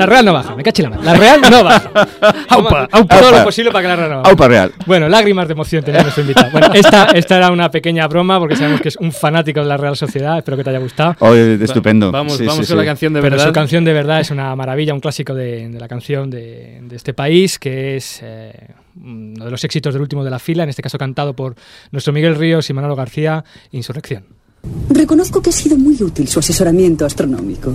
La Real no baja, me caché la mano. La Real no baja. Aupa, aupa. Todo aupa. lo posible para que la Real no baje. Aupa Real. Bueno, lágrimas de emoción tenía nuestro invitado. Bueno, esta, esta era una pequeña broma porque sabemos que es un fanático de la Real Sociedad. Espero que te haya gustado. Oh, estupendo. Vamos, Sí, vamos sí, con la canción de Pero verdad. su canción de verdad es una maravilla, un clásico de, de la canción de, de este país, que es eh, uno de los éxitos del último de la fila, en este caso cantado por nuestro Miguel Ríos y Manolo García, Insurrección. Reconozco que ha sido muy útil su asesoramiento astronómico.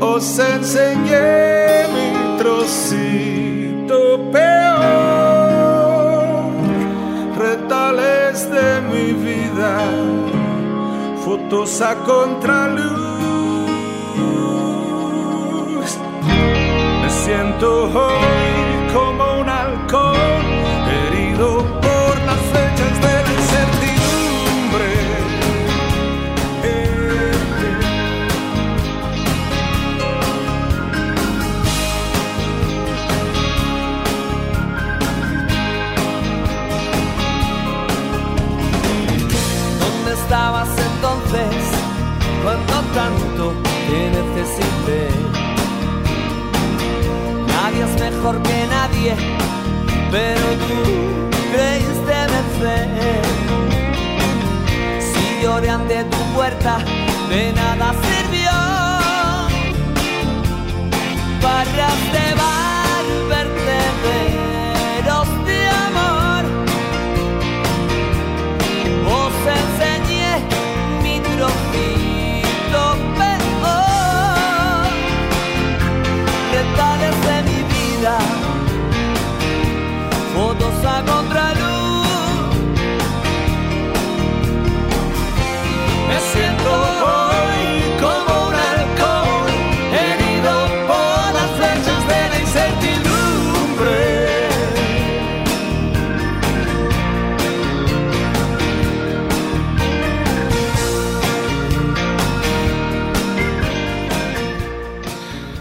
os enseñé mi trocito peor, retales de mi vida, fotos a contraluz. Me siento hoy sabías mejor que nadie, pero tú creíste vencer. Si lloré ante tu puerta, de nada sirvió. Barras de vertederos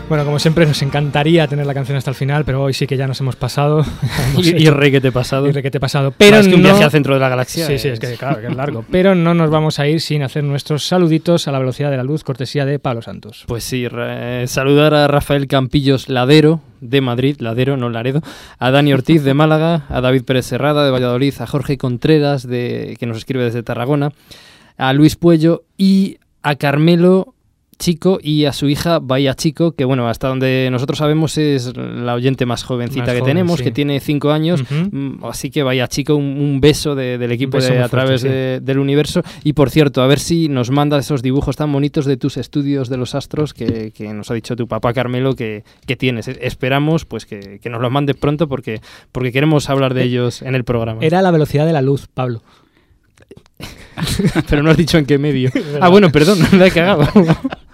Bueno, como siempre, nos encantaría tener la canción hasta el final, pero hoy sí que ya nos hemos pasado. Hemos Y- y requete pasado. Y requete pasado. Pero Más que un no- viaje al centro de la galaxia Sí, sí, es es- que claro, que es largo. Pero no nos vamos a ir sin hacer nuestros saluditos a la velocidad de la luz, cortesía de Pablo Santos. Pues sí, eh, saludar a Rafael Campillos Ladero de Madrid, Ladero, no Laredo, a Dani Ortiz de Málaga, a David Pérez Serrada de Valladolid, a Jorge Contreras de, que nos escribe desde Tarragona, a Luis Puello y a Carmelo Chico y a su hija Bahía Chico, que bueno, hasta donde nosotros sabemos es la oyente más jovencita Más que joven, tenemos, sí. que tiene cinco años. Mm, así que Bahía Chico, un, un beso de- del equipo beso de A fuerte, través sí. de- del universo. Y por cierto, a ver si nos manda esos dibujos tan bonitos de tus estudios de los astros que, que nos ha dicho tu papá Carmelo que, que tienes. Esperamos pues que, que nos los mande pronto porque, porque queremos hablar de ellos en el programa. Era la velocidad de la luz, Pablo. Pero no has dicho en qué medio. ah, bueno, perdón, la he cagado.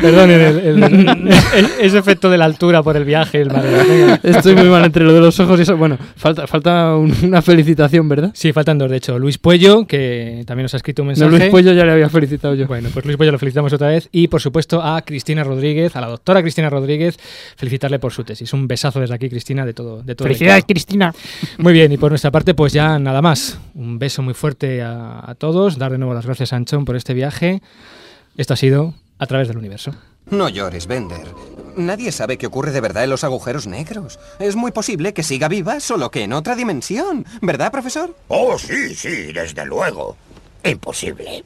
Perdón, el- el- el- ese efecto de la altura por el viaje, el mareo. Estoy muy mal entre lo de los ojos y eso. Bueno, falta, falta un- una felicitación, ¿verdad? Sí, faltan dos, de hecho. Luis Puello, que también nos ha escrito un mensaje. No, Luis Puello ya le había felicitado yo. Bueno, pues Luis Puello lo felicitamos otra vez. Y por supuesto a Cristina Rodríguez, a la doctora Cristina Rodríguez, felicitarle por su tesis. Un besazo desde aquí, Cristina, de todo. De todo el Felicidades. Cristina. Muy bien, y por nuestra parte, pues ya nada más. Un beso muy fuerte a, a todos. Dar de nuevo las gracias a Anchón por este viaje. Esto ha sido A través del universo. No llores, Bender. Nadie sabe qué ocurre de verdad en los agujeros negros. Es muy posible que siga viva, solo que en otra dimensión. ¿Verdad, profesor? Oh, sí, sí, desde luego. Imposible.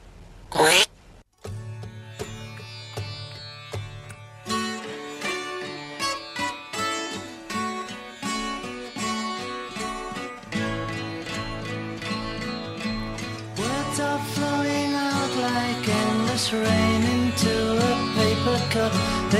Words are flowing out like endless rain